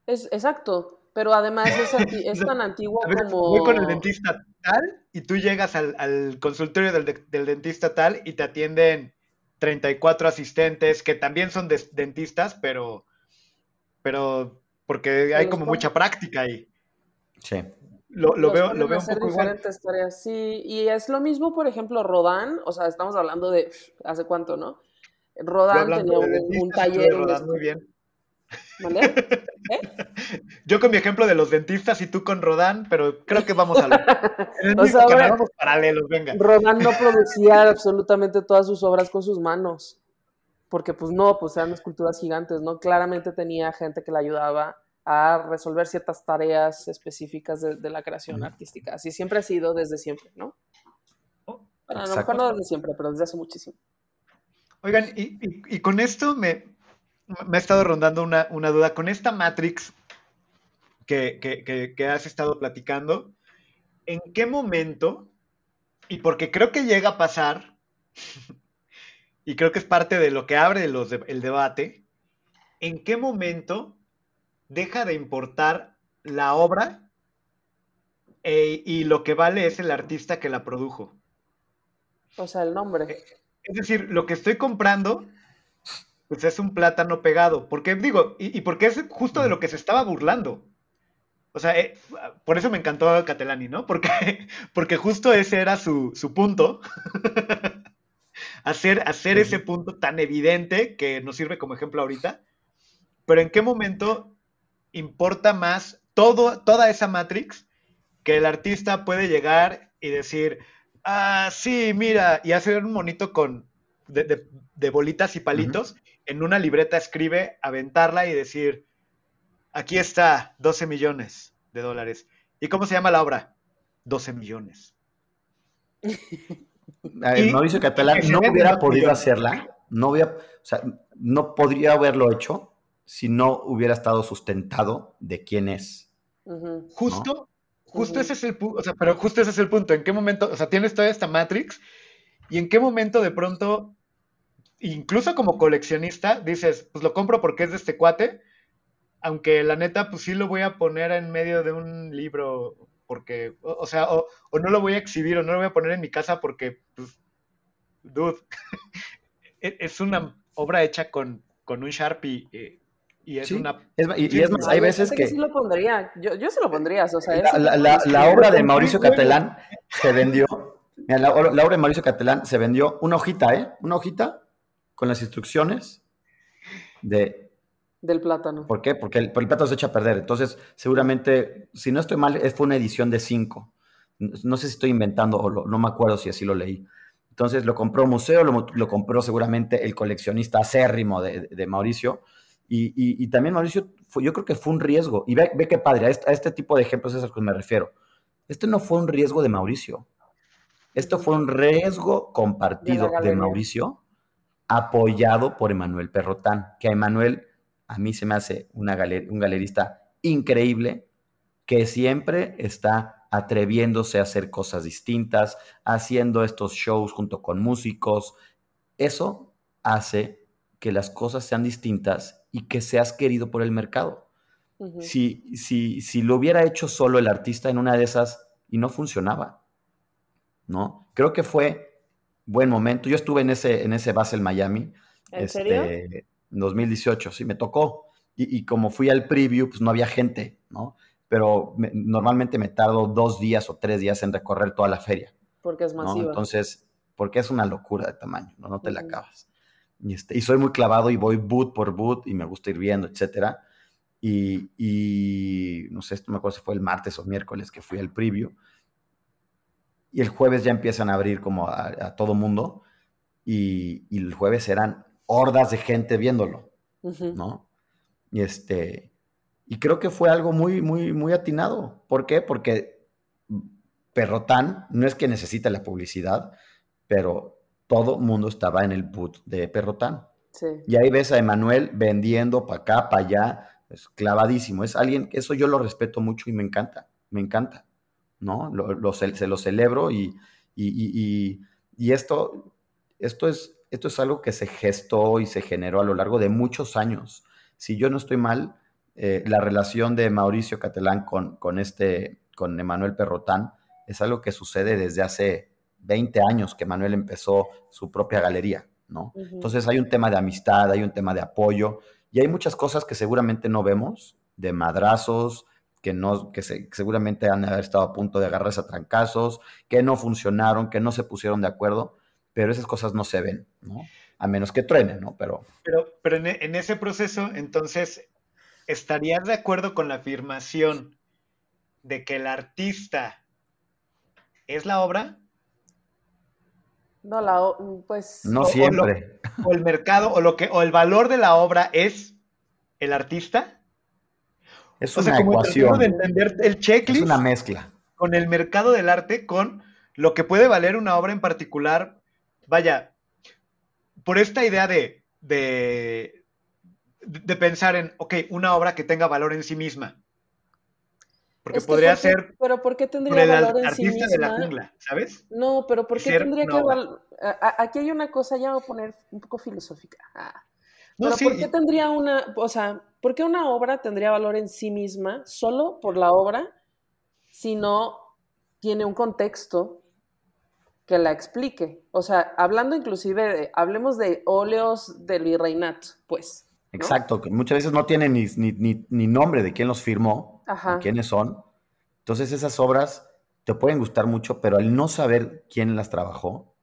Es, exacto, pero además es, <laughs> es tan antiguo como... Voy con el dentista tal y tú llegas al, consultorio del, dentista tal y te atienden 34 asistentes que también son dentistas, pero, pero porque hay como mucha práctica ahí. Sí. Lo, veo, lo veo un poco diferentes tareas, sí. Y es lo mismo, por ejemplo, Rodán, o sea, estamos hablando de hace cuánto, ¿no? Rodán tenía un, taller. muy bien. ¿Vale? ¿Eh? Yo con mi ejemplo de los dentistas y tú con Rodán, pero creo que vamos a lo... <laughs> o sea, vamos paralelos, venga. Rodán no producía absolutamente todas sus obras con sus manos, porque pues no, pues eran esculturas gigantes, ¿no? Claramente tenía gente que le ayudaba a resolver ciertas tareas específicas de, la creación artística. Así siempre ha sido desde siempre, ¿no? Oh, no, no desde siempre, pero desde hace muchísimo. Oigan, y con esto me, me ha estado rondando una, duda. Con esta Matrix que, has estado platicando, ¿en qué momento, y porque creo que llega a pasar, <laughs> y creo que es parte de lo que abre el debate, ¿en qué momento deja de importar la obra e, y lo que vale es el artista que la produjo? O sea, el nombre. Es decir, lo que estoy comprando pues es un plátano pegado. Porque digo, y, porque es justo de lo que se estaba burlando. O sea, eh, por eso me encantó Catelani, ¿no? Porque, <laughs> porque justo ese era su, punto. <laughs> hacer hacer ese punto tan evidente que nos sirve como ejemplo ahorita. Pero ¿en qué momento importa más todo, toda esa Matrix que el artista puede llegar y decir, ah, sí, mira, y hacer un monito con, de, bolitas y palitos en una libreta escribe, aventarla y decir, aquí está, 12 millones de dólares. ¿Y cómo se llama la obra? 12 millones. Mauricio Catalán no hubiera podido hacerla, no, o sea, no podría haberlo hecho si no hubiera estado sustentado de quién es. Justo, justo ese es el punto, o sea, pero justo ese es el punto. ¿En qué momento, o sea, tienes toda esta Matrix y en qué momento de pronto incluso como coleccionista, dices, pues lo compro porque es de este cuate, aunque la neta, pues sí lo voy a poner en medio de un libro, porque, o, sea, o, no lo voy a exhibir o no lo voy a poner en mi casa porque, pues, dude, <laughs> e, es una obra hecha con, con un Sharpie. Eh, y es una. y, es más, hay veces que. sí lo pondría. Yo, yo sí lo pondría. O sea, la, <laughs> la, la, obra de Mauricio Catalán se vendió. Mira, la, obra de Mauricio Catalán se vendió una hojita, ¿eh? Una hojita con las instrucciones de... Del plátano. ¿Por qué? Porque el, plátano se echa a perder. Entonces, seguramente, si no estoy mal, fue una edición de 5. No sé si estoy inventando o no me acuerdo si así lo leí. Entonces lo compró Museo, lo, compró seguramente el coleccionista acérrimo de, Mauricio. Y, también Mauricio, yo creo que fue un riesgo. Y ve, ve qué padre, a este, a este, tipo de ejemplos es a los que me refiero. Este no fue un riesgo de Mauricio. Esto fue un riesgo compartido de Mauricio apoyado por Emanuel Perrotán, que a Emanuel a mí se me hace una un galerista increíble que siempre está atreviéndose a hacer cosas distintas, haciendo estos shows junto con músicos. Eso hace que las cosas sean distintas y que seas querido por el mercado. si, si, si lo hubiera hecho solo el artista en una de esas y no funcionaba, ¿no? Creo que fue buen momento. Yo estuve en ese, en ese Basel Miami. ¿En este, serio? En 2018, sí, me tocó. Y, como fui al preview, pues no había gente, ¿no? Pero normalmente me tardo dos días o tres días en recorrer toda la feria. Porque es masiva. Entonces, porque es una locura de tamaño, ¿no? No te la acabas. Y, este, y soy muy clavado y voy boot por boot y me gusta ir viendo, etcétera. Y, y, no sé, esto me acuerdo si fue el martes o miércoles que fui al preview y el jueves ya empiezan a abrir como a, todo mundo y, el jueves eran hordas de gente viéndolo, ¿no? Y este, Y creo que fue algo muy, muy, muy atinado. ¿Por qué? Porque Perrotán no es que necesite la publicidad, pero todo mundo estaba en el boot de Perrotán. Y ahí ves a Emanuel vendiendo para acá, para allá, es clavadísimo. Es alguien, eso yo lo respeto mucho y me encanta, me encanta, ¿no? Lo, se lo celebro y, y, y, esto, esto, es, esto es algo que se gestó y se generó a lo largo de muchos años. Si yo no estoy mal, eh, la relación de Mauricio Catalán con, con, este, con Emanuel Perrotán es algo que sucede desde hace 20 años que Manuel empezó su propia galería, ¿no? Entonces hay un tema de amistad, hay un tema de apoyo y hay muchas cosas que seguramente no vemos, de madrazos, que, no, que seguramente han haber estado a punto de agarrarse a trancazos, que no funcionaron, que no se pusieron de acuerdo, pero esas cosas no se ven, ¿no? A menos que truenen, ¿no? Pero, pero, pero en, en ese proceso, entonces, ¿estarías de acuerdo con la afirmación de que el artista es la obra? No, la, pues. No siempre. O, el mercado, o lo que, o el valor de la obra es el artista. Es una ecuación. De entender el checklist. Es una mezcla. Con el mercado del arte, con lo que puede valer una obra en particular. Vaya, por esta idea de, de, de pensar en, ok, una obra que tenga valor en sí misma. Porque podría ser. Pero ¿por qué tendría valor en sí misma? de la jungla, ¿sabes? No, pero ¿por qué tendría que Aquí hay una cosa, ya voy a poner un poco filosófica. Ah. pero ¿por qué tendría una, o sea, por qué una obra tendría valor en sí misma solo por la obra si no tiene un contexto que la explique? O sea, hablando inclusive de, hablemos de óleos del virreinato, pues. Exacto, que muchas veces no tienen ni, ni, ni, nombre de quién los firmó, quiénes son. Entonces esas obras te pueden gustar mucho, pero al no saber quién las trabajó,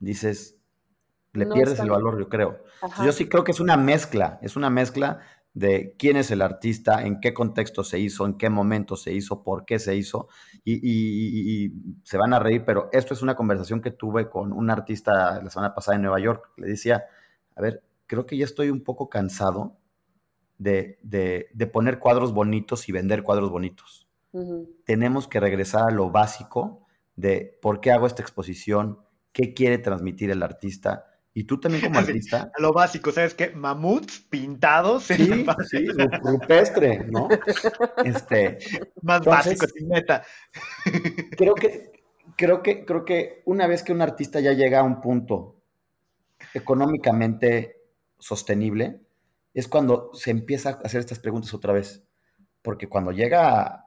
dices, le pierdes el valor, yo creo. Yo sí creo que es una mezcla, es una mezcla de quién es el artista, en qué contexto se hizo, en qué momento se hizo, por qué se hizo, y, y, se van a reír, pero esto es una conversación que tuve con un artista la semana pasada en Nueva York. Le decía, a ver, creo que ya estoy un poco cansado de, poner cuadros bonitos y vender cuadros bonitos. Tenemos que regresar a lo básico de por qué hago esta exposición, qué quiere transmitir el artista. Y tú también como <laughs> artista. Lo básico, ¿sabes qué? Mamuts pintados. Sí, sí, rupestre, ¿no? Este, <laughs> Más básico, sin meta. Creo que, creo, que, creo que una vez que un artista ya llega a un punto económicamente sostenible, es cuando se empieza a hacer estas preguntas otra vez. Porque cuando llega,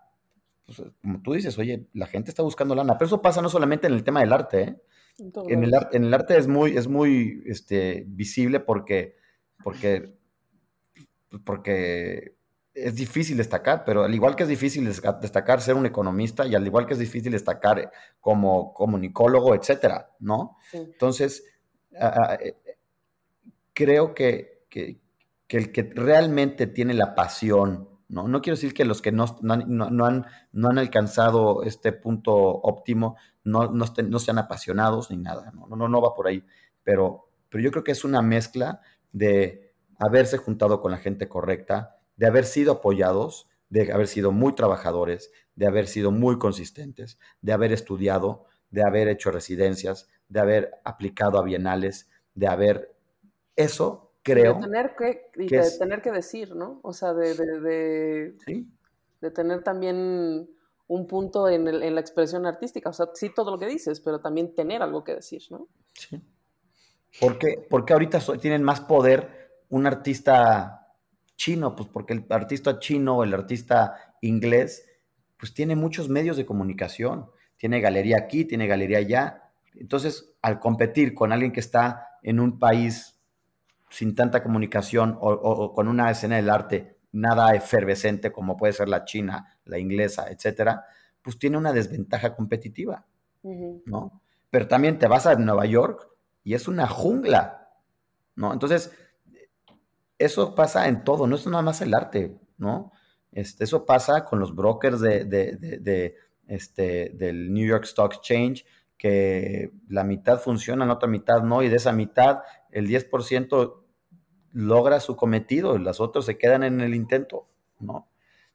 pues, como tú dices, oye, la gente está buscando lana, pero eso pasa no solamente en el tema del arte, ¿eh? En, el, en el arte es muy, es muy este, visible porque, porque, porque es difícil destacar, pero al igual que es difícil destacar ser un economista y al igual que es difícil destacar como comunicólogo, etcétera, ¿no? Entonces, eh, creo que, el que realmente tiene la pasión, ¿no? No quiero decir que los que no, no, han, no han alcanzado este punto óptimo no, no, sean apasionados ni nada, ¿no? No, no, va por ahí, pero, pero yo creo que es una mezcla de haberse juntado con la gente correcta, de haber sido apoyados, de haber sido muy trabajadores, de haber sido muy consistentes, de haber estudiado, de haber hecho residencias, de haber aplicado a bienales, de haber eso creo. De tener que, y de tener que decir, ¿no? O sea, de, de, de, tener también un punto en, el, en, la expresión artística. O sea, sí todo lo que dices, pero también tener algo que decir, ¿no? Sí. ¿Por qué, porque ahorita tienen más poder un artista chino? Pues porque el artista chino, el artista inglés, pues tiene muchos medios de comunicación. Tiene galería aquí, tiene galería allá. Entonces, al competir con alguien que está en un país sin tanta comunicación o, con una escena del arte nada efervescente como puede ser la china, la inglesa, etcétera, pues tiene una desventaja competitiva, ¿no? Pero también te vas a Nueva York y es una jungla, ¿no? Entonces, eso pasa en todo, no es nada más el arte, ¿no? Este, eso pasa con los brokers de, de, este, del New York Stock Exchange, que la mitad funciona, la otra mitad no, y de esa mitad el 10% logra su cometido, las otras se quedan en el intento, ¿no?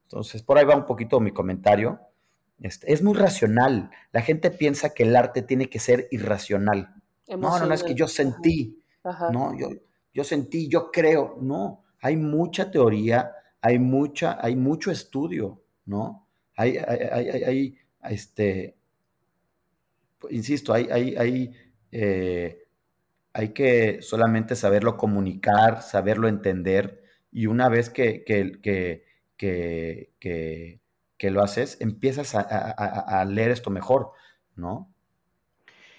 Entonces, por ahí va un poquito mi comentario. Este, es muy racional. La gente piensa que el arte tiene que ser irracional. No, no, no, es que yo sentí. No, yo, yo sentí, yo creo. No, hay mucha teoría, hay mucha, hay mucho estudio, ¿no? Hay, hay, hay, hay este, insisto, hay, hay, hay, eh, hay que solamente saberlo comunicar, saberlo entender, y una vez que, que, que, que, que lo haces, empiezas a, leer esto mejor, ¿no?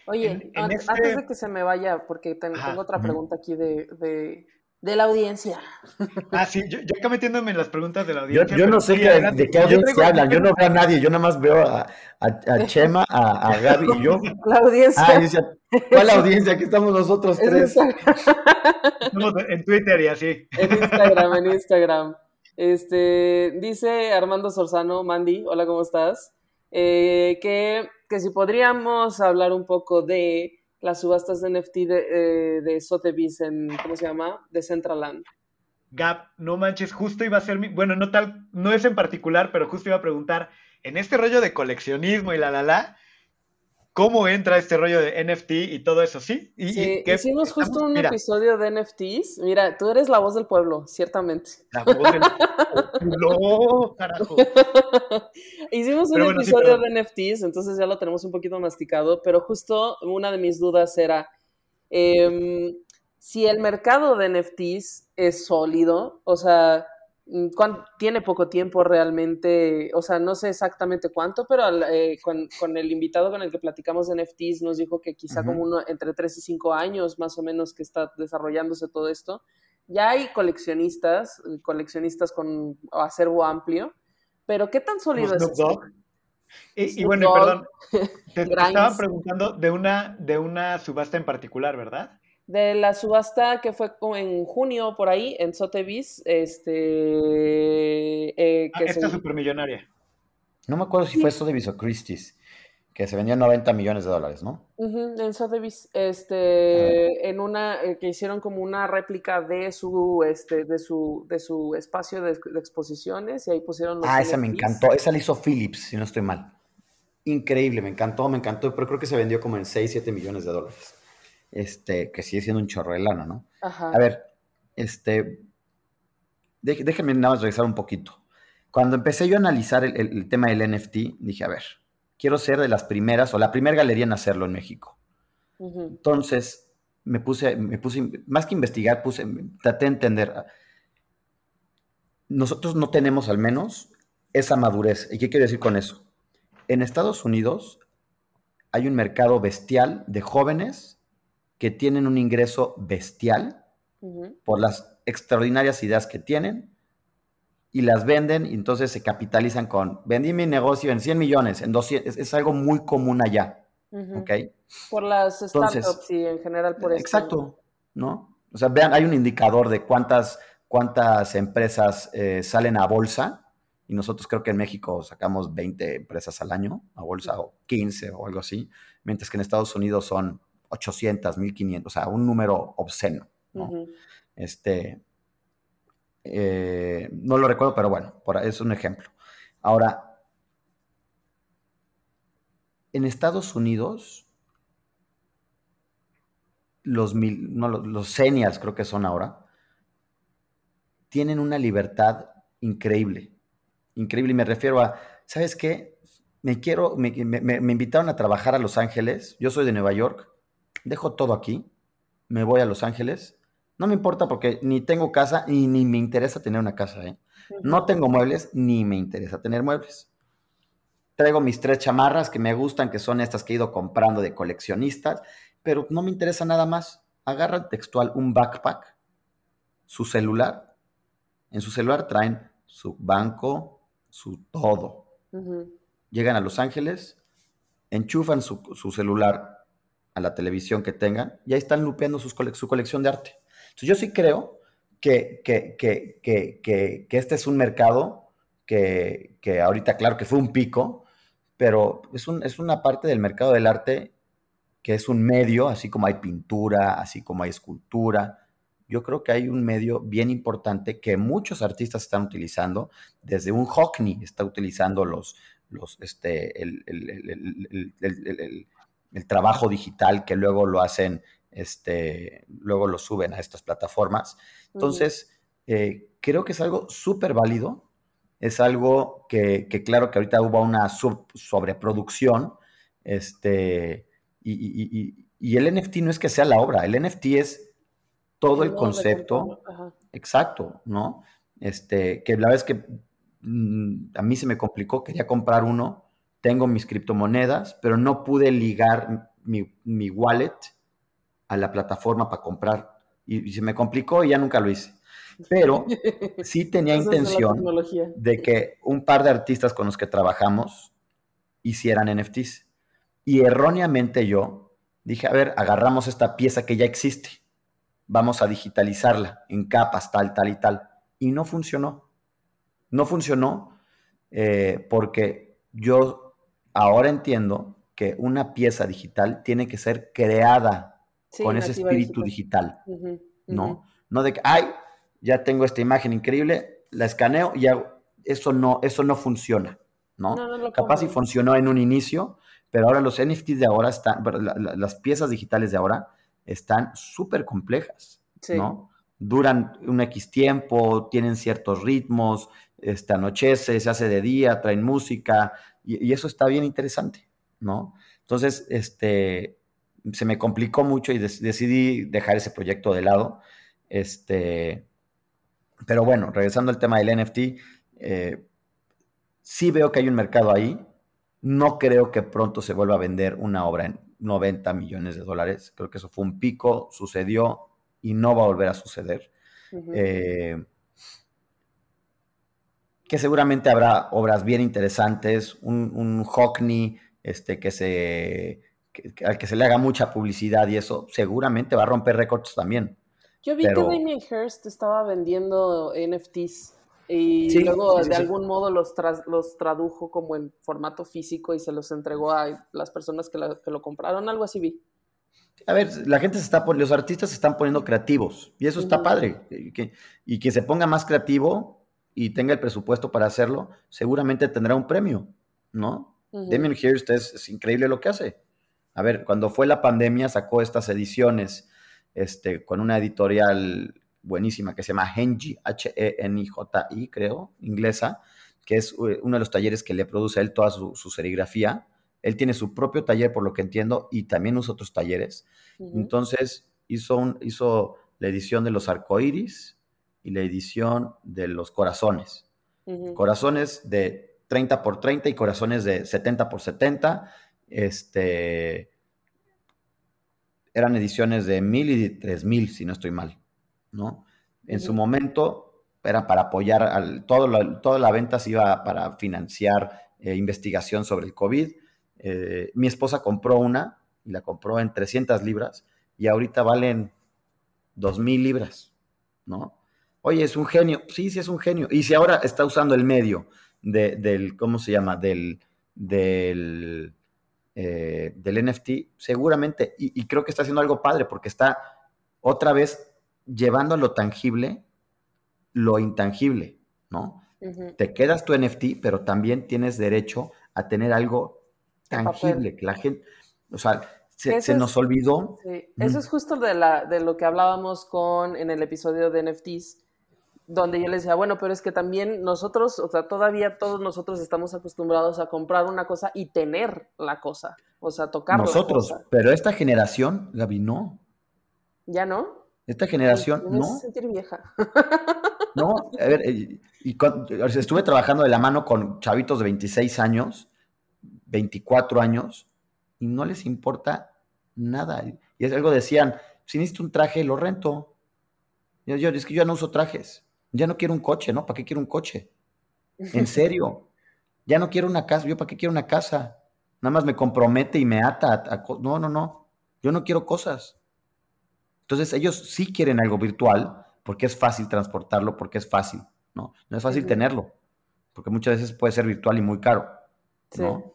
Oye, antes este de que se me vaya, porque tengo otra pregunta aquí de, la audiencia. Ah, sí, yo, acá metiéndome en las preguntas de la audiencia. Yo, no sé de qué audiencia hablan, yo no veo a nadie, yo nada más veo a, <laughs> Chema, a, Gaby y yo. La audiencia. Ah, ¿cuál audiencia? Aquí estamos nosotros tres. Estamos en Twitter y así. En Instagram, en Instagram. Este, dice Armando Sorzano, Mandy, hola, ¿cómo estás? Eh, que, que, si podríamos hablar un poco de las subastas de NFT de, eh, de Sotheby's en, ¿cómo se llama? De Centraland. Gap, no manches, justo iba a ser mi, bueno, no tal, no es en particular, pero justo iba a preguntar, en este rollo de coleccionismo y la la la, cómo entra este rollo de NFT y todo eso, ¿sí? Y, sí, hicimos justo un episodio de NFTs. Mira, tú eres la voz del pueblo, ciertamente. La voz del pueblo, carajo. <laughs> hicimos un episodio de NFTs, entonces ya lo tenemos un poquito masticado, pero justo una de mis dudas era em, si el mercado de NFTs es sólido, o sea tiene poco tiempo realmente, o sea, no sé exactamente cuánto, pero eh, con, el invitado con el que platicamos de NFTs nos dijo que quizá como uno, entre 3 y 5 años más o menos que está desarrollándose todo esto. Ya hay coleccionistas, eh, coleccionistas con acervo amplio, pero ¿qué tan sólido es esto? Y, bueno, perdón, te, estaban preguntando de una, de una subasta en particular, ¿verdad? De la subasta que fue en junio por ahí en Sotheby's, este... Eh, ah, esta supermillonaria. No me acuerdo si fue Sotheby's o Christie's, que se vendían 90 millones de dólares, ¿no? en Sotheby's, este, en una, eh, que hicieron como una réplica de su, este, de su, de su espacio de, exposiciones y ahí pusieron... ah, esa me encantó, esa la hizo Philips, si no estoy mal. Increíble, me encantó, me encantó, pero creo que se vendió como en 6, 7 millones de dólares este, que sigue siendo un chorro de lana, ¿no? A ver, este, déjenme nada más regresar un poquito. Cuando empecé yo a analizar el, tema del NFT, dije, a ver, quiero ser de las primeras, o la primera galería en hacerlo en México. Entonces, me puse, me puse, más que investigar, puse, traté de entender. Nosotros no tenemos al menos esa madurez. ¿Y qué quiero decir con eso? En Estados Unidos hay un mercado bestial de jóvenes que tienen un ingreso bestial por las extraordinarias ideas que tienen y las venden y entonces se capitalizan con, vendí mi negocio en 100 millones, en 200, es, algo muy común allá. Por las startups y en general por eso. Exacto, ¿no? O sea, vean, hay un indicador de cuántas, cuántas empresas eh, salen a bolsa y nosotros creo que en México sacamos 20 empresas al año a bolsa o 15 o algo así, mientras que en Estados Unidos son 800, 1500, o sea, un número obsceno. ¿no? Este, eh, no lo recuerdo, pero bueno, por, es un ejemplo. Ahora, en Estados Unidos, los, mil, no, los seniors creo que son ahora, tienen una libertad increíble. Increíble. Y me refiero a, ¿sabes qué? Me quiero, me, me invitaron a trabajar a Los Ángeles. Yo soy de Nueva York dejo todo aquí, me voy a Los Ángeles. No me importa porque ni tengo casa y ni me interesa tener una casa. ¿eh? No tengo muebles ni me interesa tener muebles. Traigo mis tres chamarras que me gustan, que son estas que he ido comprando de coleccionistas, pero no me interesa nada más. Agarran textual un backpack, su celular. En su celular traen su banco, su todo. Llegan a Los Ángeles, enchufan su, su celular a la televisión que tengan, y ahí están lupeando su colección de arte. Entonces yo sí creo que, que, que, que, este es un mercado que, ahorita, claro, que fue un pico, pero es, un, es una parte del mercado del arte que es un medio, así como hay pintura, así como hay escultura, yo creo que hay un medio bien importante que muchos artistas están utilizando, desde un Hockney está utilizando los, los, este, trabajo digital que luego lo hacen, este, luego lo suben a estas plataformas. Entonces, eh, creo que es algo súper válido, es algo que, claro que ahorita hubo una sobreproducción, este, y, y, el NFT no es que sea la obra, el NFT es todo el concepto. Exacto, ¿no? Este, que la verdad es que mm, a mí se me complicó, quería comprar uno, tengo mis criptomonedas, pero no pude ligar mi, wallet a la plataforma para comprar. Y, se me complicó y ya nunca lo hice. Pero sí <laughs> tenía intención de que un par de artistas con los que trabajamos hicieran NFTs. Y erróneamente yo dije, a ver, agarramos esta pieza que ya existe vamos a digitalizarla en capas, tal, tal y tal. Y no funcionó. No funcionó eh, porque yo ahora entiendo que una pieza digital tiene que ser creada con ese espíritu digital, ¿no? No de que, ay, ya tengo esta imagen increíble, la escaneo y hago, eso no, eso no funciona, ¿no? Capaz si funcionó en un inicio, pero ahora los NFTs de ahora están, las piezas digitales de ahora están súper complejas, ¿no? Duran un X tiempo, tienen ciertos ritmos, este, anochece, se hace de día, traen música, y, eso está bien interesante, ¿no? Entonces, este, se me complicó mucho y decidí dejar ese proyecto de lado. Este, pero bueno, regresando al tema del NFT, eh, sí veo que hay un mercado ahí. No creo que pronto se vuelva a vender una obra en 90 millones de dólares. Creo que eso fue un pico, sucedió y no va a volver a suceder. Eh, que seguramente habrá obras bien interesantes, un, un Hockney este, que se, al que se le haga mucha publicidad y eso seguramente va a romper récords también. Yo vi que Damien Hirst estaba vendiendo NFTs y luego de algún modo los, los tradujo como en formato físico y se los entregó a las personas que, lo compraron, algo así vi. A ver, la gente se está los artistas se están poniendo creativos y eso está padre. Y que, y que se ponga más creativo y tenga el presupuesto para hacerlo, seguramente tendrá un premio, ¿no? Damien Hirst es, es, increíble lo que hace. A ver, cuando fue la pandemia sacó estas ediciones este, con una editorial buenísima que se llama Henji, H-E-N-I-J-I, creo, inglesa, que es eh, uno de los talleres que le produce él toda su, serigrafía. Él tiene su propio taller, por lo que entiendo, y también usa otros talleres. Entonces, hizo, un, hizo la edición de los arcoíris y la edición de los corazones. Corazones de 30 por 30 y corazones de 70 por 70. Este, eran ediciones de 1000 y de 3000, si no estoy mal. ¿no? En su momento era para apoyar, al, todo toda la venta se iba para financiar eh, investigación sobre el COVID. Eh, mi esposa compró una y la compró en 300 libras y ahorita valen 2.000 libras, ¿no? Oye, es un genio. Sí, sí, es un genio. Y si ahora está usando el medio del, ¿cómo se llama? Del, del, eh, del NFT, seguramente, y, y, creo que está haciendo algo padre porque está otra vez llevando lo tangible lo intangible, ¿no? Te quedas tu NFT, pero también tienes derecho a tener algo tangible, que la gente, o sea, se, nos olvidó. Eso es justo de, la, de lo que hablábamos con en el episodio de NFTs, donde yo les decía, bueno, pero es que también nosotros, o sea, todavía todos nosotros estamos acostumbrados a comprar una cosa y tener la cosa, o sea, tocar Nosotros, pero esta generación, Gaby, no. ¿Ya no? Esta generación no. sentir vieja. <laughs> No, a ver, eh, y, estuve trabajando de la mano con chavitos de 26 años, 24 años, y no les importa nada. Y es algo decían, si necesito un traje, lo rento. Yo, yo, es que yo ya no uso trajes. Ya no quiero un coche, ¿no? ¿Para qué quiero un coche? <laughs> En serio. Ya no quiero una casa. ¿Yo para qué quiero una casa? Nada más me compromete y me ata a no, no, no. Yo no quiero cosas. Entonces ellos sí quieren algo virtual porque es fácil transportarlo, porque es fácil, ¿no? No es fácil tenerlo, porque muchas veces puede ser virtual y muy caro, ¿no?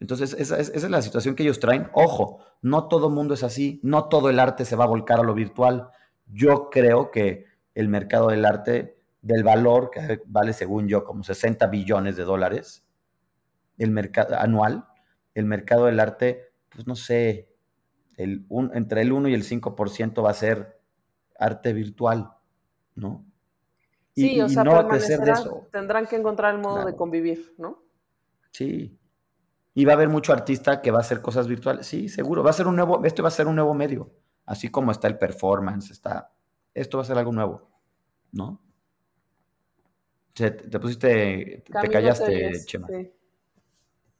Entonces esa es, la situación que ellos traen. Ojo, no todo mundo es así, no todo el arte se va a volcar a lo virtual. Yo creo que el mercado del arte, del valor, que vale según yo como 60 billones de dólares el mercado anual, el mercado del arte, pues no sé, el, entre el 1 y el 5% va a ser arte virtual, ¿no? sí, o sea, no tendrán que encontrar el modo de convivir, ¿no? Sí. Y va a haber mucho artista que va a hacer cosas virtuales. Sí, seguro. Va a ser un nuevo, esto va a ser un nuevo medio. Así como está el performance, está. Esto va a ser algo nuevo, ¿no? te, pusiste, te callaste, Chema.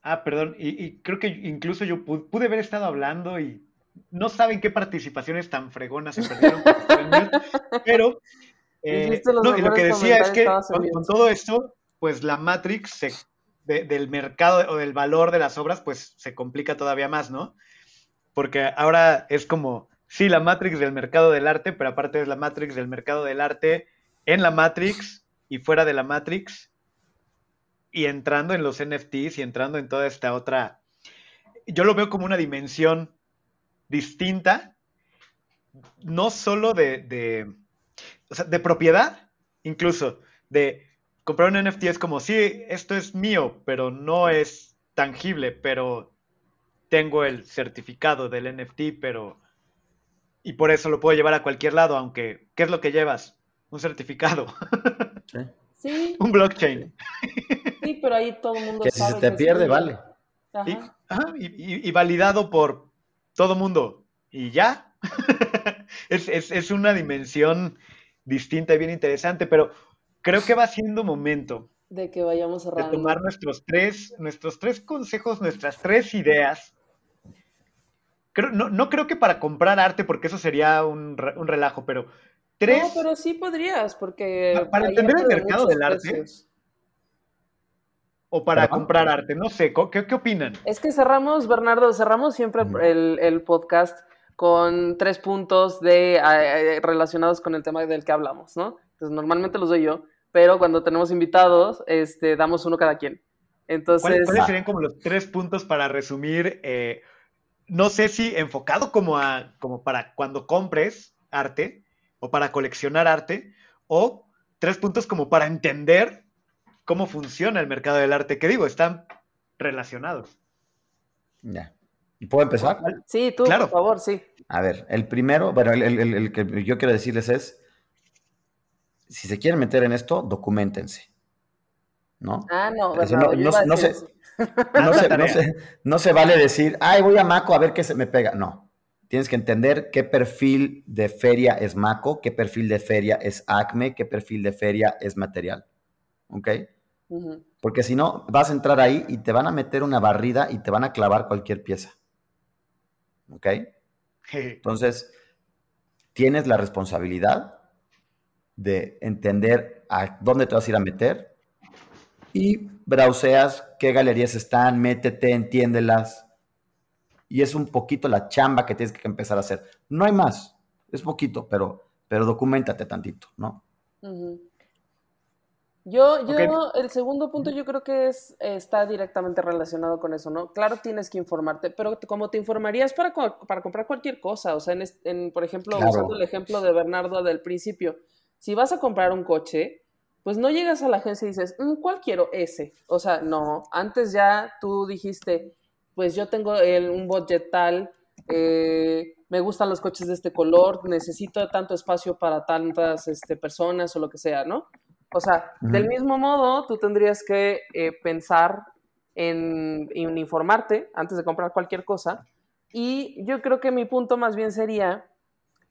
Ah, perdón. Y, creo que incluso yo pude haber estado hablando y no saben qué participaciones tan fregonas se perdieron. <laughs> pero eh, lo que decía es que con, todo esto, pues la Matrix del mercado o del valor de las obras, pues se complica todavía más, ¿no? Porque ahora es como, sí, la Matrix del mercado del arte, pero aparte es la Matrix del mercado del arte en la Matrix y fuera de la Matrix y entrando en los NFTs y entrando en toda esta otra, yo lo veo como una dimensión distinta, no solo de, sea, de propiedad, incluso, de comprar un NFT es como, sí, esto es mío, pero no es tangible, pero tengo el certificado del NFT, pero... Y por eso lo puedo llevar a cualquier lado, aunque, ¿qué es lo que llevas? Un certificado. Sí. <laughs> un blockchain. Sí, pero ahí todo el mundo que sabe si se te pierde, vale. Y, validado por todo mundo. Y ya. <laughs> es, una dimensión distinta y bien interesante, pero creo que va siendo momento de que vayamos. De tomar nuestros tres, nuestros tres consejos, nuestras tres ideas. No, creo que para comprar arte, porque eso sería un, relajo, pero tres. No, pero sí podrías, porque. Para entender el mercado del arte o para comprar arte. No sé, ¿qué, ¿qué, opinan? Es que cerramos, Bernardo, cerramos siempre el, podcast con tres puntos de, eh, relacionados con el tema del que hablamos, ¿no? Entonces, normalmente los doy yo, pero cuando tenemos invitados, este, damos uno cada quien. Entonces, ¿Cuáles, serían como los tres puntos para resumir? Eh, no sé si enfocado como, a, como para cuando compres arte o para coleccionar arte, o tres puntos como para entender cómo funciona el mercado del arte, que digo, están relacionados. Ya. ¿Y puedo empezar? Sí, tú, por favor, sí. A ver, el primero, bueno, el, que yo quiero decirles es, si se quieren meter en esto, documentense. ¿No? Ah, no, no, no, se, no, se, vale decir, ay, voy a Maco a ver qué se me pega. No. Tienes que entender qué perfil de feria es Maco, qué perfil de feria es Acme, qué perfil de feria es material. ¿ok? Porque si no, vas a entrar ahí y te van a meter una barrida y te van a clavar cualquier pieza. ¿Ok? Entonces, tienes la responsabilidad de entender a dónde te vas a ir a meter y browseas qué galerías están, métete, entiéndelas. Y es un poquito la chamba que tienes que empezar a hacer. No hay más, es poquito, pero, pero documentate tantito, ¿no? Yo, yo, el segundo punto yo creo que es, está directamente relacionado con eso, ¿no? Claro, tienes que informarte, pero como te informarías para, para comprar cualquier cosa, o sea, en, por ejemplo, usando el ejemplo de Bernardo del principio, si vas a comprar un coche, pues no llegas a la agencia y dices, mm, ¿cuál quiero? Ese. O sea, no, antes ya tú dijiste, pues yo tengo el, un budget tal, eh, me gustan los coches de este color, necesito tanto espacio para tantas este, personas o lo que sea, ¿no? O sea, del mismo modo, tú tendrías que eh, pensar en, informarte antes de comprar cualquier cosa. Y yo creo que mi punto más bien sería,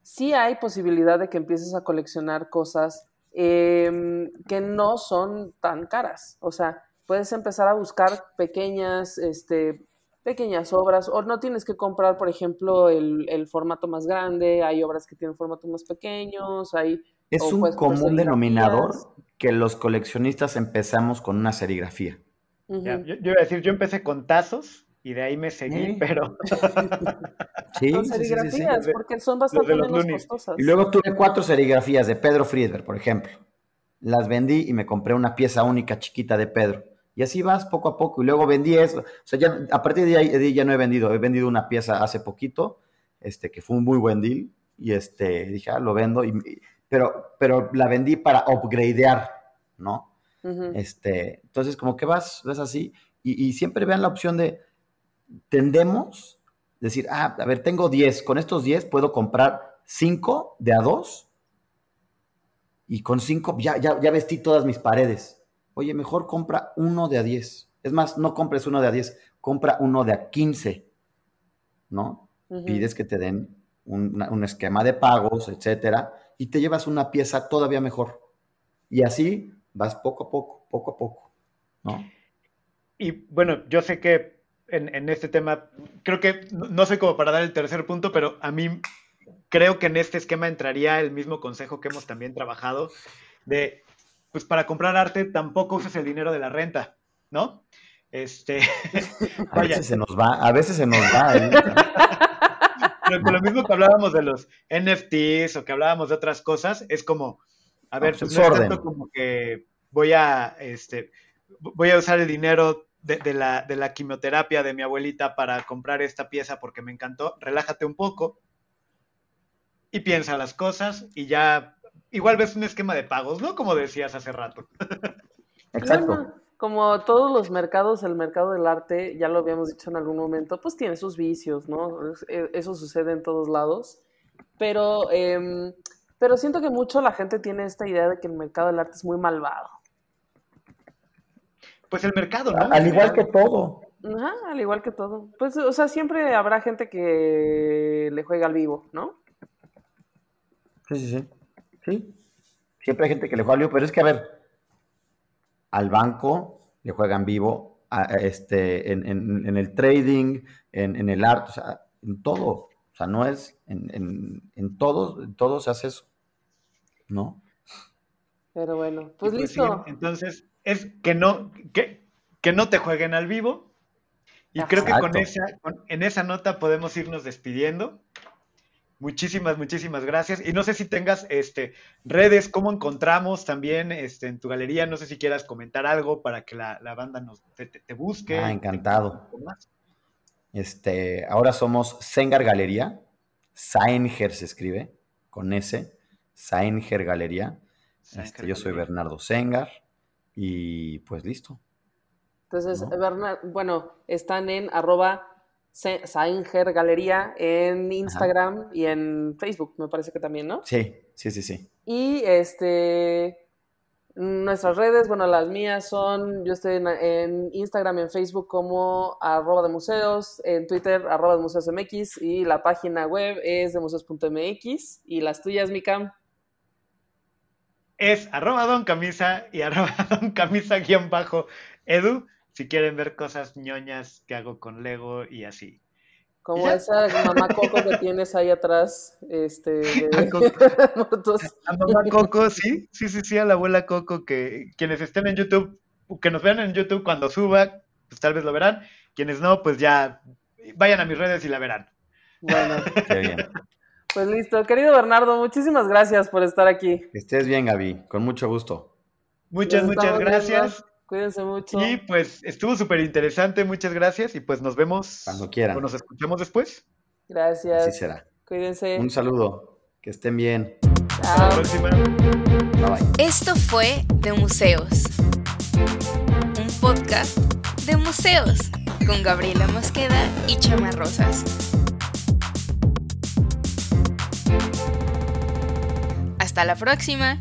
si hay posibilidad de que empieces a coleccionar cosas em, que no son tan caras. O sea, puedes empezar a buscar pequeñas, este, pequeñas obras, o no tienes que comprar, por ejemplo, el, el formato más grande, hay obras que tienen formatos más pequeños, hay es un común denominador que los coleccionistas empezamos con una serigrafía. yo, iba a decir, yo empecé con tazos y de ahí me seguí, pero... <laughs> sí, con serigrafías, porque son bastante menos costosas. Y luego tuve cuatro serigrafías de Pedro Friedberg, por ejemplo. Las vendí y me compré una pieza única chiquita de Pedro. Y así vas poco a poco. Y luego vendí eso. O sea, ya, a partir de ahí ya no he vendido. He vendido una pieza hace poquito, este, que fue un muy buen deal y este, dije, ah, lo vendo, y, pero, pero la vendí para upgradear, ¿no? este, entonces, como que vas, ves así, y, siempre vean la opción de, tendemos, decir, ah, a ver, tengo 10, con estos 10 puedo comprar 5 de a 2, y con 5 ya, ya, ya vestí todas mis paredes. Oye, mejor compra uno de a 10. Es más, no compres uno de a 10, compra uno de a 15, ¿no? Pides que te den un, esquema de pagos, etcétera, y te llevas una pieza todavía mejor. Y así vas poco a poco, poco a poco, ¿no? Y bueno, yo sé que en, este tema, creo que no, sé cómo para dar el tercer punto, pero a mí creo que en este esquema entraría el mismo consejo que hemos también trabajado de, pues para comprar arte tampoco uses el dinero de la renta, ¿no? Este, <laughs> a veces se nos va, a veces se nos va. ¿eh? lo mismo que hablábamos de los NFTs o que hablábamos de otras cosas, es como, a ver, pues no es tanto como que voy a, este, voy a usar el dinero de, la, de la quimioterapia de mi abuelita para comprar esta pieza porque me encantó. Relájate un poco y piensa las cosas y ya, igual ves un esquema de pagos, ¿no? Como decías hace rato. <laughs> Exacto como todos los mercados, el mercado del arte, ya lo habíamos dicho en algún momento, pues tiene sus vicios, ¿no? E, eso sucede en todos lados. Pero, em, pero siento que mucho la gente tiene esta idea de que el mercado del arte es muy malvado. Pues el mercado, ¿no? Al igual que todo. Ajá, al igual que todo. Pues, o sea, siempre habrá gente que le juega al vivo, ¿no? Sí, sí, sí. Sí. Siempre hay gente que le juega al vivo, pero es que, a ver, al banco, le juegan vivo, este, en, el trading, en, el arte, o sea, en todo. O sea, no es, en, en, todo, en todo se hace eso, ¿no? Pero bueno, pues, pues listo. entonces, es que no, que, que no te jueguen al vivo. Y creo que con esa, en esa nota podemos irnos despidiendo. Muchísimas, muchísimas gracias. Y no sé si tengas este, redes, cómo encontramos también este, en tu galería. No sé si quieras comentar algo para que la, banda nos, te, busque. Ah, encantado. Este, ahora somos Sengar Galería. Sainger se escribe con S. Sainger Galería. Este, yo soy Bernardo Sengar. Y pues listo. Entonces, bueno, están en arroba Sainger Galería en Instagram y en Facebook, me parece que también, ¿no? Sí, sí, sí, sí. Y este nuestras redes, bueno, las mías son, yo estoy en, Instagram y en Facebook como arroba de museos, en Twitter arroba de museos MX y la página web es de museos.mx y las tuyas, Mikam. Es arroba don camisa y arroba <laughs> don camisa guion bajo edu si quieren ver cosas ñoñas que hago con Lego y así. Como esa mamá Coco que tienes ahí atrás, este, de <laughs> A <laughs> mamá Coco, sí, sí, sí, sí, a la abuela Coco, que quienes estén en YouTube, que nos vean en YouTube cuando suba, pues tal vez lo verán. Quienes no, pues ya vayan a mis redes y la verán. Bueno, Qué bien. Pues listo, querido Bernardo, muchísimas gracias por estar aquí. Que estés bien, Gaby, con mucho gusto. Muchas, muchas gracias. Cuídense mucho. Y pues estuvo súper interesante, muchas gracias y pues nos vemos cuando quieran. O nos escuchamos después. Gracias. Así será. Cuídense. Un saludo, que estén bien. Hasta la próxima. Bye bye. Esto fue De Museos, un podcast de museos con Gabriela Mosqueda y Chama Rosas. Hasta la próxima.